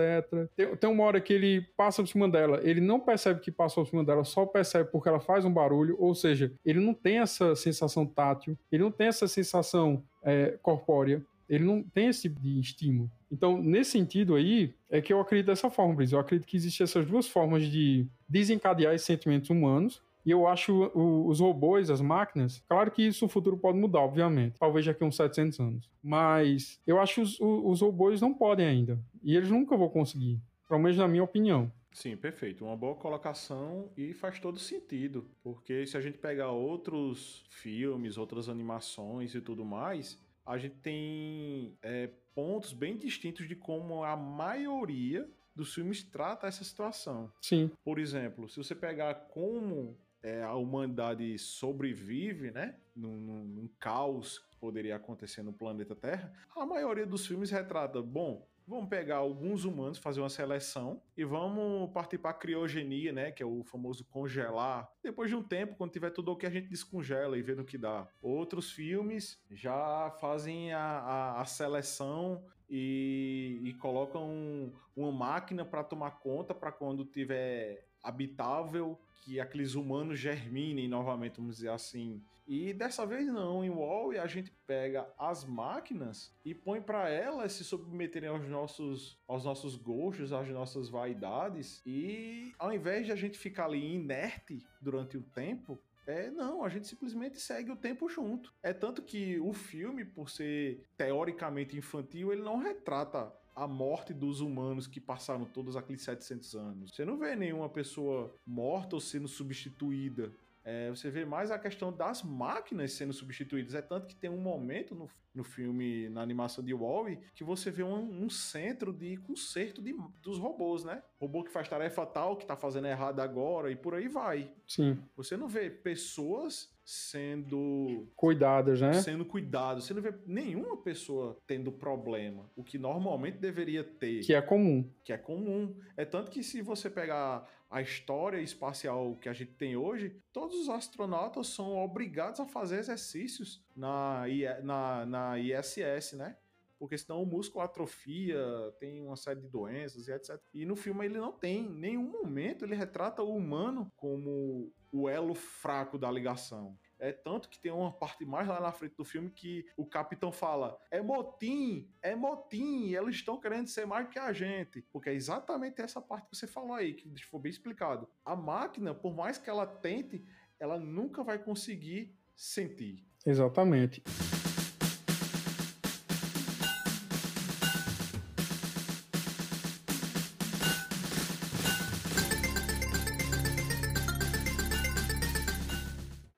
Tem, tem uma hora que ele passa por cima dela, ele não percebe que passou por cima dela, só percebe porque ela faz um barulho, ou seja, ele não tem essa sensação tátil, ele não tem essa sensação é, corpórea ele não tem esse tipo de estímulo. Então, nesse sentido aí, é que eu acredito dessa forma, Brice. Eu acredito que existem essas duas formas de desencadear esses sentimentos humanos. E eu acho os robôs, as máquinas, claro que isso no futuro pode mudar, obviamente. Talvez daqui a uns 700 anos. Mas eu acho que os, os robôs não podem ainda. E eles nunca vão conseguir. Pelo menos na minha opinião. Sim, perfeito. Uma boa colocação e faz todo sentido. Porque se a gente pegar outros filmes, outras animações e tudo mais, a gente tem é, pontos bem distintos de como a maioria dos filmes trata essa situação. Sim. Por exemplo, se você pegar como é, a humanidade sobrevive, né, num, num, num caos poderia acontecer no planeta Terra, a maioria dos filmes retrata, bom, vamos pegar alguns humanos, fazer uma seleção e vamos partir para a criogenia, né, que é o famoso congelar. Depois de um tempo, quando tiver tudo o que a gente descongela e vê no que dá. Outros filmes já fazem a, a, a seleção e, e colocam uma máquina para tomar conta para quando tiver habitável que aqueles humanos germinem novamente, vamos dizer assim. E dessa vez não, em WoW a gente pega as máquinas e põe para elas se submeterem aos nossos, aos nossos gostos, às nossas vaidades, e ao invés de a gente ficar ali inerte durante o tempo, é, não, a gente simplesmente segue o tempo junto. É tanto que o filme, por ser teoricamente infantil, ele não retrata a morte dos humanos que passaram todos aqueles 700 anos. Você não vê nenhuma pessoa morta ou sendo substituída é, você vê mais a questão das máquinas sendo substituídas. É tanto que tem um momento no, no filme, na animação de Wall-E, que você vê um, um, centro de conserto de, dos robôs, né? Robô que faz tarefa tal, que tá fazendo errado agora, e por aí vai. Sim. Você não vê pessoas sendo cuidadas, né? Sendo cuidados. Você não vê nenhuma pessoa tendo problema, o que normalmente deveria ter. Que é comum. Que é comum. É tanto que se você pegar a história espacial que a gente tem hoje, todos os astronautas são obrigados a fazer exercícios na, na, na ISS, né? porque senão o músculo atrofia, tem uma série de doenças e etc. E no filme ele não tem, em nenhum momento ele retrata o humano como o elo fraco da ligação. É tanto que tem uma parte mais lá na frente do filme que o capitão fala: é motim, é motim, eles estão querendo ser mais que a gente. Porque é exatamente essa parte que você falou aí, que foi bem explicado. A máquina, por mais que ela tente, ela nunca vai conseguir sentir. Exatamente.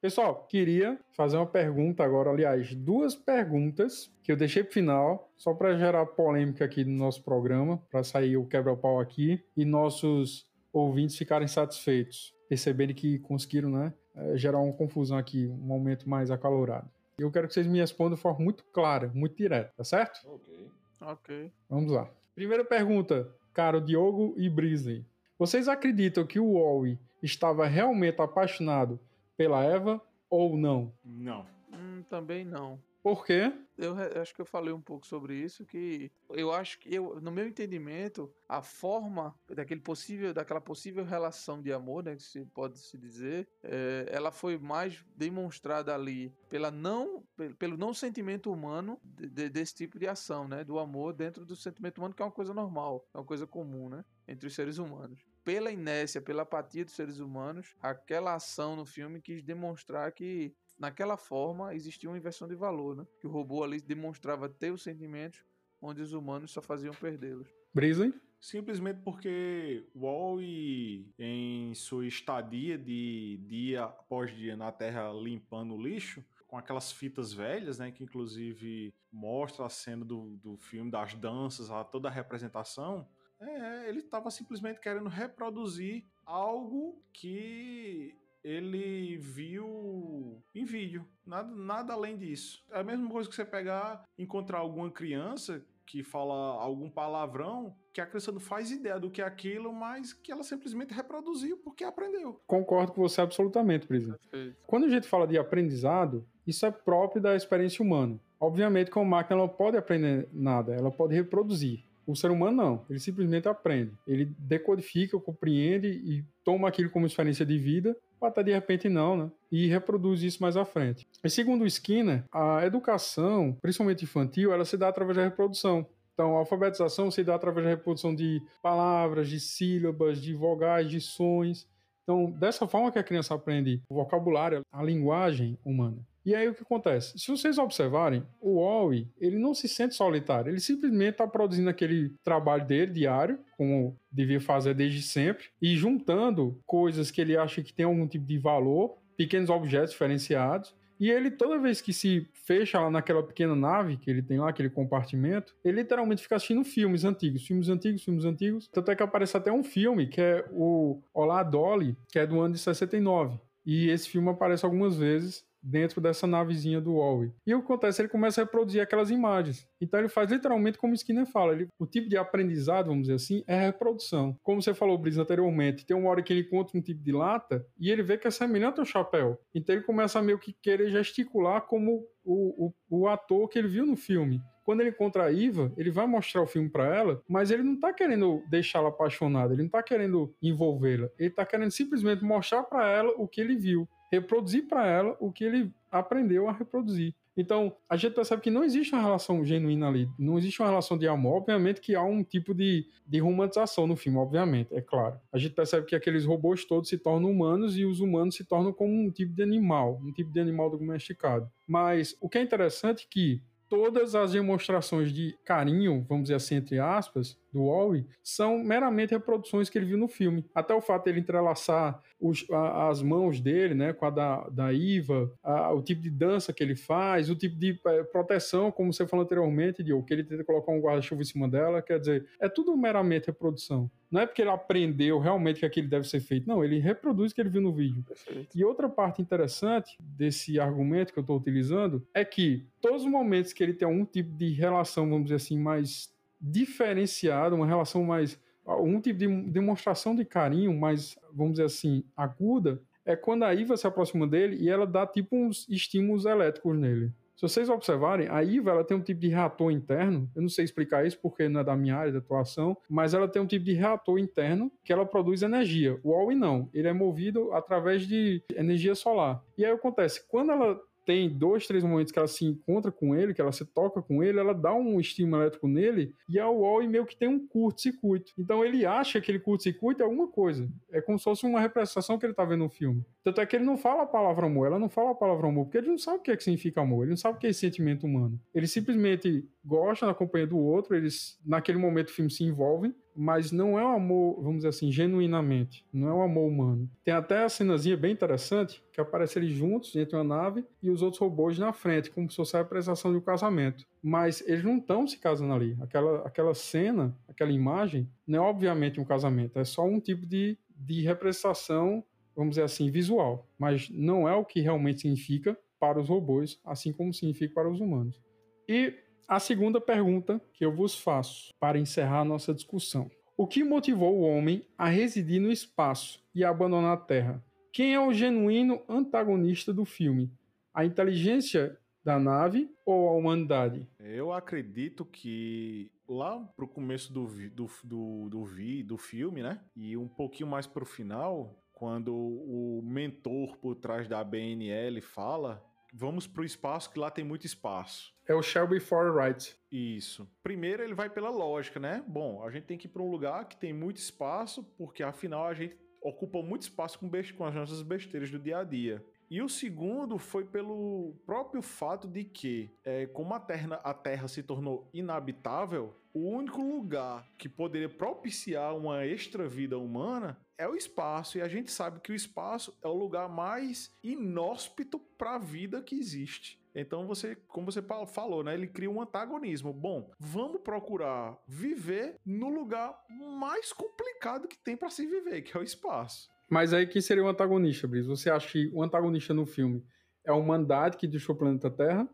Pessoal, queria fazer uma pergunta agora, aliás, duas perguntas que eu deixei para final, só para gerar polêmica aqui no nosso programa, para sair o quebra-pau aqui e nossos ouvintes ficarem satisfeitos, perceberem que conseguiram, né, eh, gerar uma confusão aqui, um momento mais acalorado. Eu quero que vocês me respondam de forma muito clara, muito direta, tá certo? Ok. Ok. Vamos lá. Primeira pergunta, caro Diogo e Brisley. Vocês acreditam que o Wally estava realmente apaixonado pela Eva ou não? Não. Hum, também não. Por quê? Eu acho que eu falei um pouco sobre isso, que eu acho que eu, no meu entendimento, a forma daquele possível, daquela possível relação de amor, né, que se pode se dizer, é, ela foi mais demonstrada ali pela não, pelo não sentimento humano de, de, desse tipo de ação, né, do amor dentro do sentimento humano, que é uma coisa normal, é uma coisa comum, né, entre os seres humanos pela inércia, pela apatia dos seres humanos, aquela ação no filme quis demonstrar que naquela forma existia uma inversão de valor, né? Que o robô ali demonstrava ter os sentimentos onde os humanos só faziam perdê-los. Brisley? Simplesmente porque Wall-E, em sua estadia de dia após dia na Terra limpando o lixo, com aquelas fitas velhas, né, que inclusive mostra a cena do, do filme, das danças, a toda a representação, é, ele estava simplesmente querendo reproduzir algo que ele viu em vídeo. Nada, nada além disso. É a mesma coisa que você pegar, encontrar alguma criança que fala algum palavrão, que a criança não faz ideia do que é aquilo, mas que ela simplesmente reproduziu porque aprendeu. Concordo com você absolutamente, presidente. Quando a gente fala de aprendizado, isso é próprio da experiência humana. Obviamente, com a máquina ela não pode aprender nada, ela pode reproduzir. O ser humano não, ele simplesmente aprende. Ele decodifica, compreende e toma aquilo como experiência de vida, ou até de repente não, né? E reproduz isso mais à frente. E segundo Skinner, a educação, principalmente infantil, ela se dá através da reprodução. Então, a alfabetização se dá através da reprodução de palavras, de sílabas, de vogais, de sons. Então, dessa forma que a criança aprende o vocabulário, a linguagem humana. E aí o que acontece? Se vocês observarem, o Wally, ele não se sente solitário, ele simplesmente está produzindo aquele trabalho dele diário, como devia fazer desde sempre, e juntando coisas que ele acha que tem algum tipo de valor, pequenos objetos diferenciados, e ele, toda vez que se fecha lá naquela pequena nave que ele tem lá, aquele compartimento, ele literalmente fica assistindo filmes antigos, filmes antigos, filmes antigos. Tanto é que aparece até um filme que é o Olá Dolly, que é do ano de 69. E esse filme aparece algumas vezes dentro dessa navezinha do Wall. E o que acontece? Ele começa a reproduzir aquelas imagens. Então ele faz literalmente como Skinner fala. Ele, o tipo de aprendizado, vamos dizer assim, é reprodução. Como você falou, Brisa, anteriormente, tem uma hora que ele encontra um tipo de lata e ele vê que é semelhante ao chapéu. Então ele começa a meio que querer gesticular como o, o, o ator que ele viu no filme quando ele encontra a Iva, ele vai mostrar o filme para ela, mas ele não tá querendo deixá-la apaixonada, ele não tá querendo envolvê-la, ele tá querendo simplesmente mostrar para ela o que ele viu reproduzir para ela o que ele aprendeu a reproduzir. Então, a gente percebe que não existe uma relação genuína ali, não existe uma relação de amor. Obviamente que há um tipo de, de romantização no filme, obviamente, é claro. A gente percebe que aqueles robôs todos se tornam humanos e os humanos se tornam como um tipo de animal, um tipo de animal domesticado. Mas o que é interessante é que todas as demonstrações de carinho, vamos dizer assim, entre aspas, do Wally, são meramente reproduções que ele viu no filme. Até o fato de ele entrelaçar os, a, as mãos dele, né, com a da, da Iva, a, o tipo de dança que ele faz, o tipo de é, proteção, como você falou anteriormente, de que ele tenta colocar um guarda-chuva em cima dela, quer dizer, é tudo meramente reprodução. Não é porque ele aprendeu realmente que aquilo deve ser feito, não, ele reproduz o que ele viu no vídeo. Perfeito. E outra parte interessante desse argumento que eu estou utilizando é que todos os momentos que ele tem algum tipo de relação, vamos dizer assim, mais diferenciada, uma relação mais um tipo de demonstração de carinho mais, vamos dizer assim, aguda, é quando a Iva se aproxima dele e ela dá tipo uns estímulos elétricos nele. Se vocês observarem, a Iva ela tem um tipo de reator interno. Eu não sei explicar isso porque não é da minha área de atuação, mas ela tem um tipo de reator interno que ela produz energia. O Huawei não, ele é movido através de energia solar. E aí acontece, quando ela tem dois, três momentos que ela se encontra com ele, que ela se toca com ele, ela dá um estímulo elétrico nele e a Wall meio que tem um curto-circuito. Então ele acha que aquele curto-circuito é alguma coisa. É como se fosse uma representação que ele tá vendo no filme. Tanto é que ele não fala a palavra amor, ela não fala a palavra amor, porque ele não sabe o que, é que significa amor, ele não sabe o que é sentimento humano. Ele simplesmente gosta da companhia do outro, eles naquele momento do filme se envolvem, mas não é um amor, vamos dizer assim, genuinamente. Não é um amor humano. Tem até a cenazinha bem interessante que aparece eles juntos dentro de uma nave e os outros robôs na frente, como se fosse a apresentação de um casamento. Mas eles não estão se casando ali. Aquela, aquela cena, aquela imagem, não é obviamente um casamento, é só um tipo de, de representação, vamos dizer assim, visual. Mas não é o que realmente significa para os robôs, assim como significa para os humanos. E a segunda pergunta que eu vos faço para encerrar nossa discussão. O que motivou o homem a residir no espaço e abandonar a Terra? Quem é o genuíno antagonista do filme? A inteligência da nave ou a humanidade? Eu acredito que lá pro começo do, do, do, do, vi, do filme, né? E um pouquinho mais pro final, quando o mentor por trás da BNL fala vamos para o espaço, que lá tem muito espaço. É o Shelby Forwright. Isso. Primeiro ele vai pela lógica, né? Bom, a gente tem que ir para um lugar que tem muito espaço, porque afinal a gente ocupa muito espaço com, com as nossas besteiras do dia a dia. E o segundo foi pelo próprio fato de que, é, como a terra, a terra se tornou inabitável, o único lugar que poderia propiciar uma extra vida humana é o espaço. E a gente sabe que o espaço é o lugar mais inóspito para a vida que existe. Então você, como você falou, né, ele cria um antagonismo. Bom, vamos procurar viver no lugar mais complicado que tem para se viver, que é o espaço. Mas aí quem seria o antagonista, Brice? Você acha que o antagonista no filme é a humanidade que deixou o planeta Terra?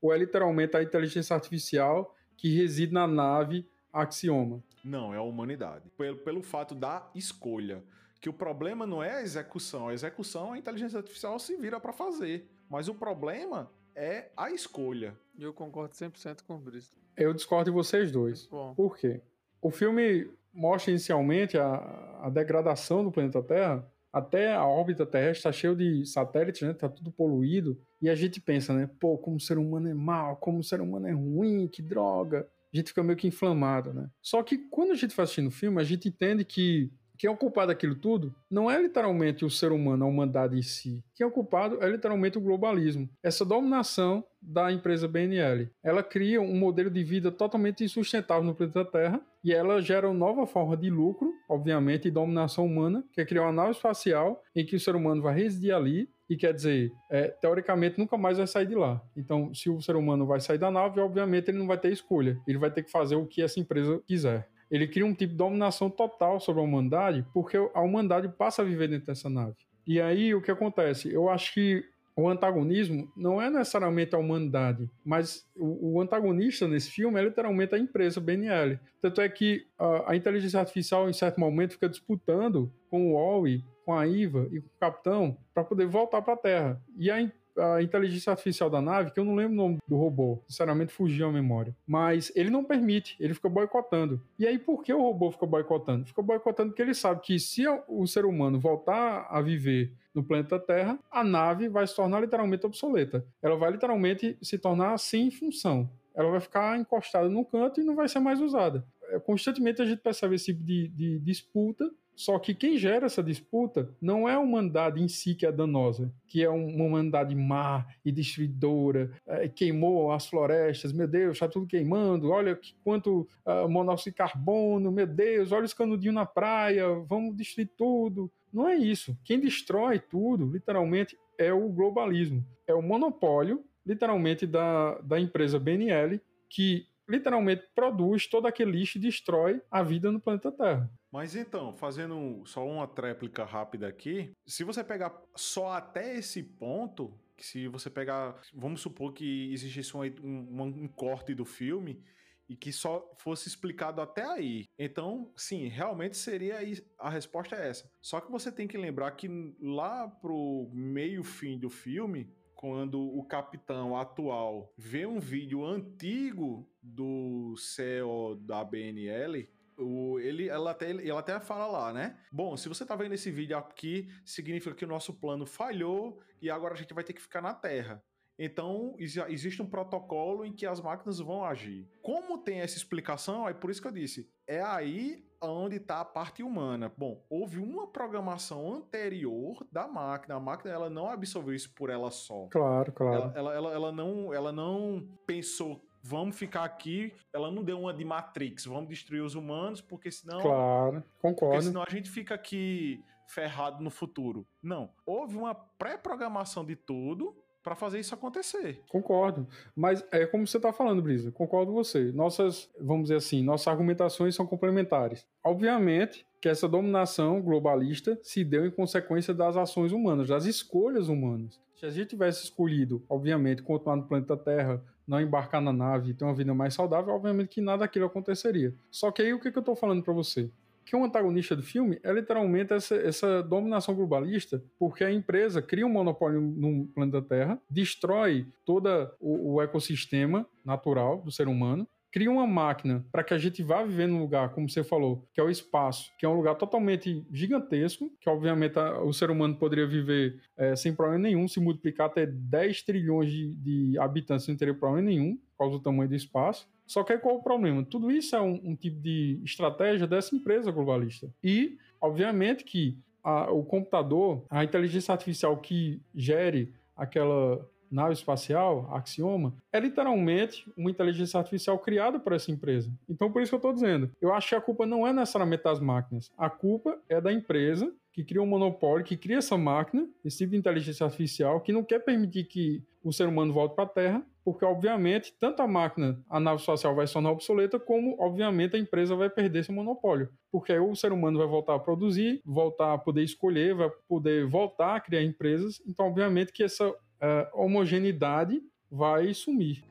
Ou é literalmente a inteligência artificial que reside na nave Axioma? Não, é a humanidade. Pelo, pelo fato da escolha. Que o problema não é a execução. A execução a inteligência artificial se vira para fazer. Mas o problema é a escolha. Eu concordo 100% com o Brice. Eu discordo de vocês dois. Bom. Por quê? O filme mostra inicialmente a, a degradação do planeta Terra, até a órbita terrestre está cheio de satélites, né? Tá tudo poluído. E a gente pensa, né? Pô, como o ser humano é mal, como o ser humano é ruim, que droga. A gente fica meio que inflamado, né? Só que quando a gente vai assistindo o filme, a gente entende que quem é o culpado daquilo tudo não é literalmente o ser humano, a humanidade em si. Quem é o culpado é literalmente o globalismo. Essa dominação da empresa BNL. Ela cria um modelo de vida totalmente insustentável no planeta Terra e ela gera uma nova forma de lucro, obviamente, e dominação humana, que é criar uma nave espacial em que o ser humano vai residir ali e quer dizer, é, teoricamente nunca mais vai sair de lá. Então, se o ser humano vai sair da nave, obviamente ele não vai ter escolha. Ele vai ter que fazer o que essa empresa quiser ele cria um tipo de dominação total sobre a humanidade, porque a humanidade passa a viver dentro dessa nave. E aí o que acontece? Eu acho que o antagonismo não é necessariamente a humanidade, mas o, o, antagonista nesse filme é literalmente a empresa BNL. Tanto é que a, a inteligência artificial, em certo momento, fica disputando com o Wally, com a Iva e com o capitão para poder voltar para a Terra. E a, a inteligência artificial da nave, que eu não lembro o nome do robô, sinceramente fugiu a memória. Mas ele não permite, ele fica boicotando. E aí, por que o robô fica boicotando? Fica boicotando porque ele sabe que se o ser humano voltar a viver no planeta Terra, a nave vai se tornar literalmente obsoleta. Ela vai literalmente se tornar sem função. Ela vai ficar encostada no canto e não vai ser mais usada. É, constantemente a gente percebe esse tipo de, de disputa só que quem gera essa disputa não é a humanidade em si que é danosa, que é uma humanidade má e destruidora, é, queimou as florestas, meu Deus, está tudo queimando, olha que quanto uh, monóxido de carbono, meu Deus, olha os canudinhos na praia, vamos destruir tudo. Não é isso. Quem destrói tudo, literalmente, é o globalismo. É o monopólio, literalmente, da, da empresa BNL, que literalmente produz todo aquele lixo e destrói a vida no planeta Terra. Mas então, fazendo só uma tréplica rápida aqui, se você pegar só até esse ponto, se você pegar, vamos supor que existisse um, um, um corte do filme e que só fosse explicado até aí. Então, sim, realmente seria a resposta é essa. Só que você tem que lembrar que lá pro meio fim do filme, quando o capitão atual vê um vídeo antigo do CEO da BNL, o, ele, ela, até, ela até fala lá, né? Bom, se você tá vendo esse vídeo aqui, significa que o nosso plano falhou e agora a gente vai ter que ficar na Terra. Então, existe um protocolo em que as máquinas vão agir. Como tem essa explicação, é por isso que eu disse, é aí onde está a parte humana. Bom, houve uma programação anterior da máquina, a máquina ela não absorveu isso por ela só. Claro, claro. Ela, ela, ela, ela não, ela não pensou vamos ficar aqui. Ela não deu uma de Matrix, vamos destruir os humanos, porque senão. Claro, concordo. Porque senão a gente fica aqui ferrado no futuro. Não. Houve uma pré-programação de tudo para fazer isso acontecer. Concordo. Mas é como você está falando, Brisa. Concordo com você. Nossas, vamos dizer assim, nossas argumentações são complementares. Obviamente que essa dominação globalista se deu em consequência das ações humanas, das escolhas humanas. Se a gente tivesse escolhido, obviamente, continuar no planeta Terra, não embarcar na nave e ter uma vida mais saudável, obviamente que nada daquilo aconteceria. Só que aí o que, que eu estou falando para você? que o antagonista do filme é literalmente essa, essa, dominação globalista, porque a empresa cria um monopólio no planeta Terra, destrói todo o, o ecossistema natural do ser humano, cria uma máquina para que a gente vá viver num lugar, como você falou, que é o espaço, que é um lugar totalmente gigantesco, que obviamente a, o ser humano poderia viver é, sem problema nenhum, se multiplicar até 10 trilhões de, de habitantes não teria problema nenhum, por causa do tamanho do espaço. Só que qual é o problema? Tudo isso é um, um tipo de estratégia dessa empresa globalista. E, obviamente, que a, o computador, a inteligência artificial que gere aquela nave espacial, Axioma, é literalmente uma inteligência artificial criada por essa empresa. Então, por isso que eu estou dizendo, eu acho que a culpa não é necessariamente das máquinas, a culpa é da empresa que cria um monopólio, que cria essa máquina, esse tipo de inteligência artificial, que não quer permitir que o ser humano volte para a Terra, porque, obviamente, tanto a máquina, a nave espacial vai se tornar obsoleta, como, obviamente, a empresa vai perder esse monopólio. Porque aí o ser humano vai voltar a produzir, voltar a poder escolher, vai poder voltar a criar empresas. Então, obviamente, que essa homogeneidade vai sumir.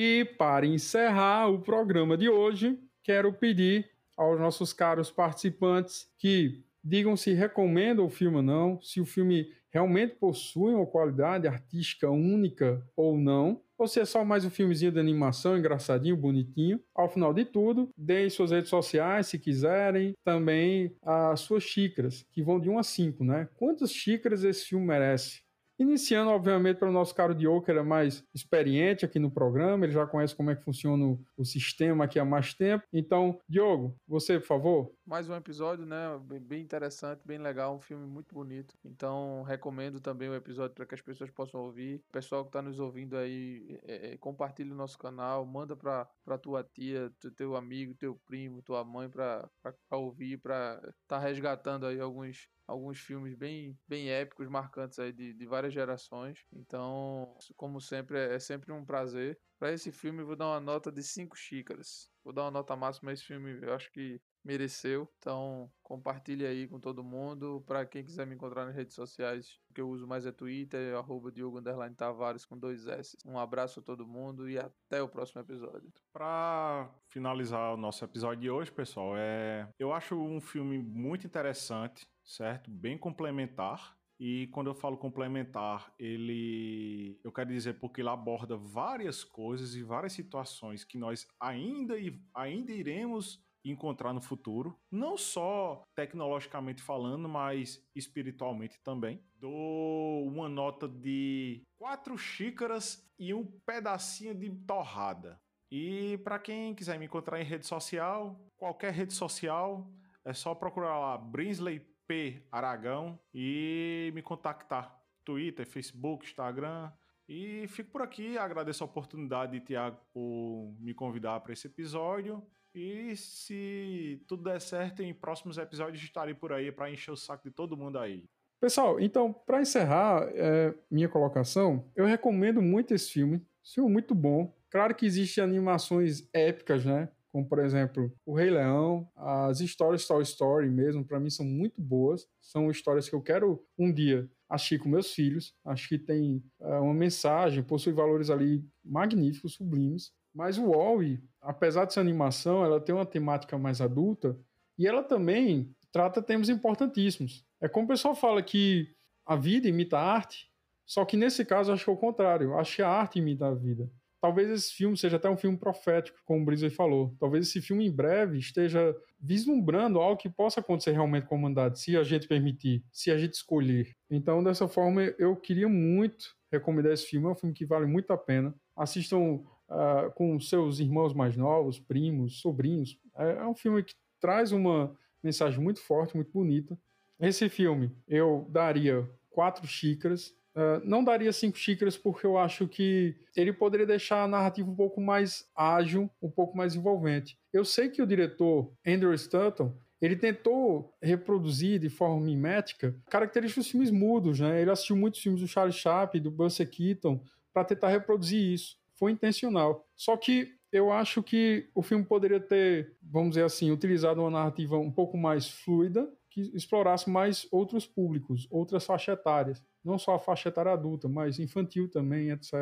E para encerrar o programa de hoje, quero pedir aos nossos caros participantes que digam se recomendam o filme ou não, se o filme realmente possui uma qualidade artística única ou não, ou se é só mais um filmezinho de animação engraçadinho, bonitinho. Ao final de tudo, deem suas redes sociais se quiserem, também as suas xícaras, que vão de 1 a 5, né? Quantas xícaras esse filme merece? Iniciando, obviamente, para o nosso caro Diogo, que era mais experiente aqui no programa, ele já conhece como é que funciona o sistema aqui há mais tempo. Então, Diogo, você, por favor. Mais um episódio, né? Bem interessante, bem legal, um filme muito bonito. Então, recomendo também o episódio para que as pessoas possam ouvir. O pessoal que está nos ouvindo aí, é, é, compartilhe o nosso canal, manda para tua tia, teu amigo, teu primo, tua mãe para ouvir, para estar tá resgatando aí alguns alguns filmes bem, bem épicos, marcantes aí de, de várias gerações. Então, como sempre, é, é sempre um prazer. Para esse filme, vou dar uma nota de 5 xícaras. Vou dar uma nota máxima a esse filme, eu acho que mereceu. Então, compartilhe aí com todo mundo. Para quem quiser me encontrar nas redes sociais, o que eu uso mais é Twitter, arroba Diogo Tavares com dois S. Um abraço a todo mundo e até o próximo episódio. Para finalizar o nosso episódio de hoje, pessoal, é... eu acho um filme muito interessante certo? Bem complementar. E quando eu falo complementar, ele. Eu quero dizer porque ele aborda várias coisas e várias situações que nós ainda, ainda iremos encontrar no futuro, não só tecnologicamente falando, mas espiritualmente também. Dou uma nota de quatro xícaras e um pedacinho de torrada. E para quem quiser me encontrar em rede social, qualquer rede social, é só procurar lá Brinsley P Aragão e me contactar. Twitter, Facebook, Instagram. E fico por aqui. Agradeço a oportunidade, Tiago, por me convidar para esse episódio. E se tudo der certo, em próximos episódios estarei por aí para encher o saco de todo mundo aí. Pessoal, então, para encerrar é, minha colocação, eu recomendo muito esse filme. Filme muito bom. Claro que existem animações épicas, né? como por exemplo O Rei Leão, as histórias Toy Story mesmo, para mim são muito boas. São histórias que eu quero um dia assistir com meus filhos. Acho que tem é, uma mensagem, possui valores ali magníficos, sublimes. Mas o Wall-E, apesar de ser animação, ela tem uma temática mais adulta e ela também trata temas importantíssimos. É como o pessoal fala que a vida imita a arte, só que nesse caso acho que é o contrário. Acho que a arte imita a vida talvez esse filme seja até um filme profético, como o Brisbane falou. Talvez esse filme em breve esteja vislumbrando algo que possa acontecer realmente com a humanidade, se a gente permitir, se a gente escolher. Então, dessa forma, eu queria muito recomendar esse filme. É um filme que vale muito a pena. Assistam uh, com seus irmãos mais novos, primos, sobrinhos. É, é um filme que traz uma mensagem muito forte, muito bonita. Esse filme eu daria quatro xícaras Uh, não daria cinco xícaras porque eu acho que ele poderia deixar a narrativa um pouco mais ágil, um pouco mais envolvente. Eu sei que o diretor Andrew Stanton ele tentou reproduzir de forma mimética características dos filmes mudos, né? Ele assistiu muitos filmes do Charlie Chaplin, do Buster Keaton, para tentar reproduzir isso. Foi intencional. Só que eu acho que o filme poderia ter, vamos dizer assim, utilizado uma narrativa um pouco mais fluida, que explorasse mais outros públicos, outras faixas etárias não só a faixa etária adulta, mas infantil também, etc.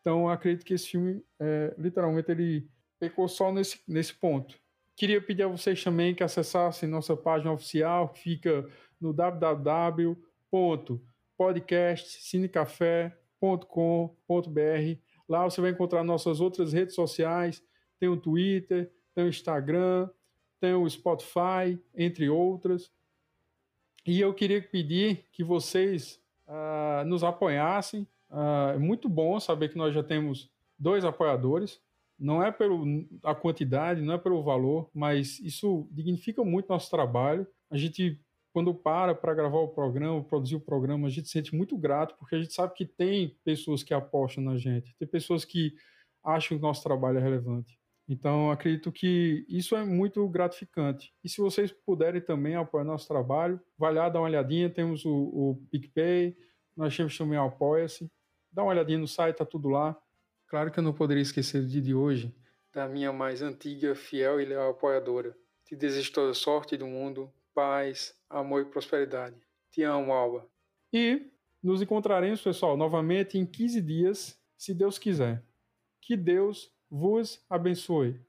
Então, acredito que esse filme, é, literalmente, ele pecou só nesse, nesse ponto. Queria pedir a vocês também que acessassem nossa página oficial, que fica no www.podcastcinecafé.com.br. Lá você vai encontrar nossas outras redes sociais, tem o Twitter, tem o Instagram, tem o Spotify, entre outras. E eu queria pedir que vocês uh, nos apoiassem. Uh, é muito bom saber que nós já temos dois apoiadores. Não é pela quantidade, não é pelo valor, mas isso dignifica muito nosso trabalho. A gente, quando para para gravar o programa, produzir o programa, a gente se sente muito grato, porque a gente sabe que tem pessoas que apostam na gente, tem pessoas que acham que o nosso trabalho é relevante. Então, acredito que isso é muito gratificante. E se vocês puderem também apoiar nosso trabalho, vai lá, dá uma olhadinha. Temos o, o PicPay, nós temos também o Apoia-se. Dá uma olhadinha no site, tá tudo lá. Claro que eu não poderia esquecer do dia de hoje, da minha mais antiga, fiel e leal apoiadora. Te desejo toda sorte do mundo, paz, amor e prosperidade. Te amo, Alba. E nos encontraremos, pessoal, novamente em 15 dias, se Deus quiser. Que Deus vos abençoe.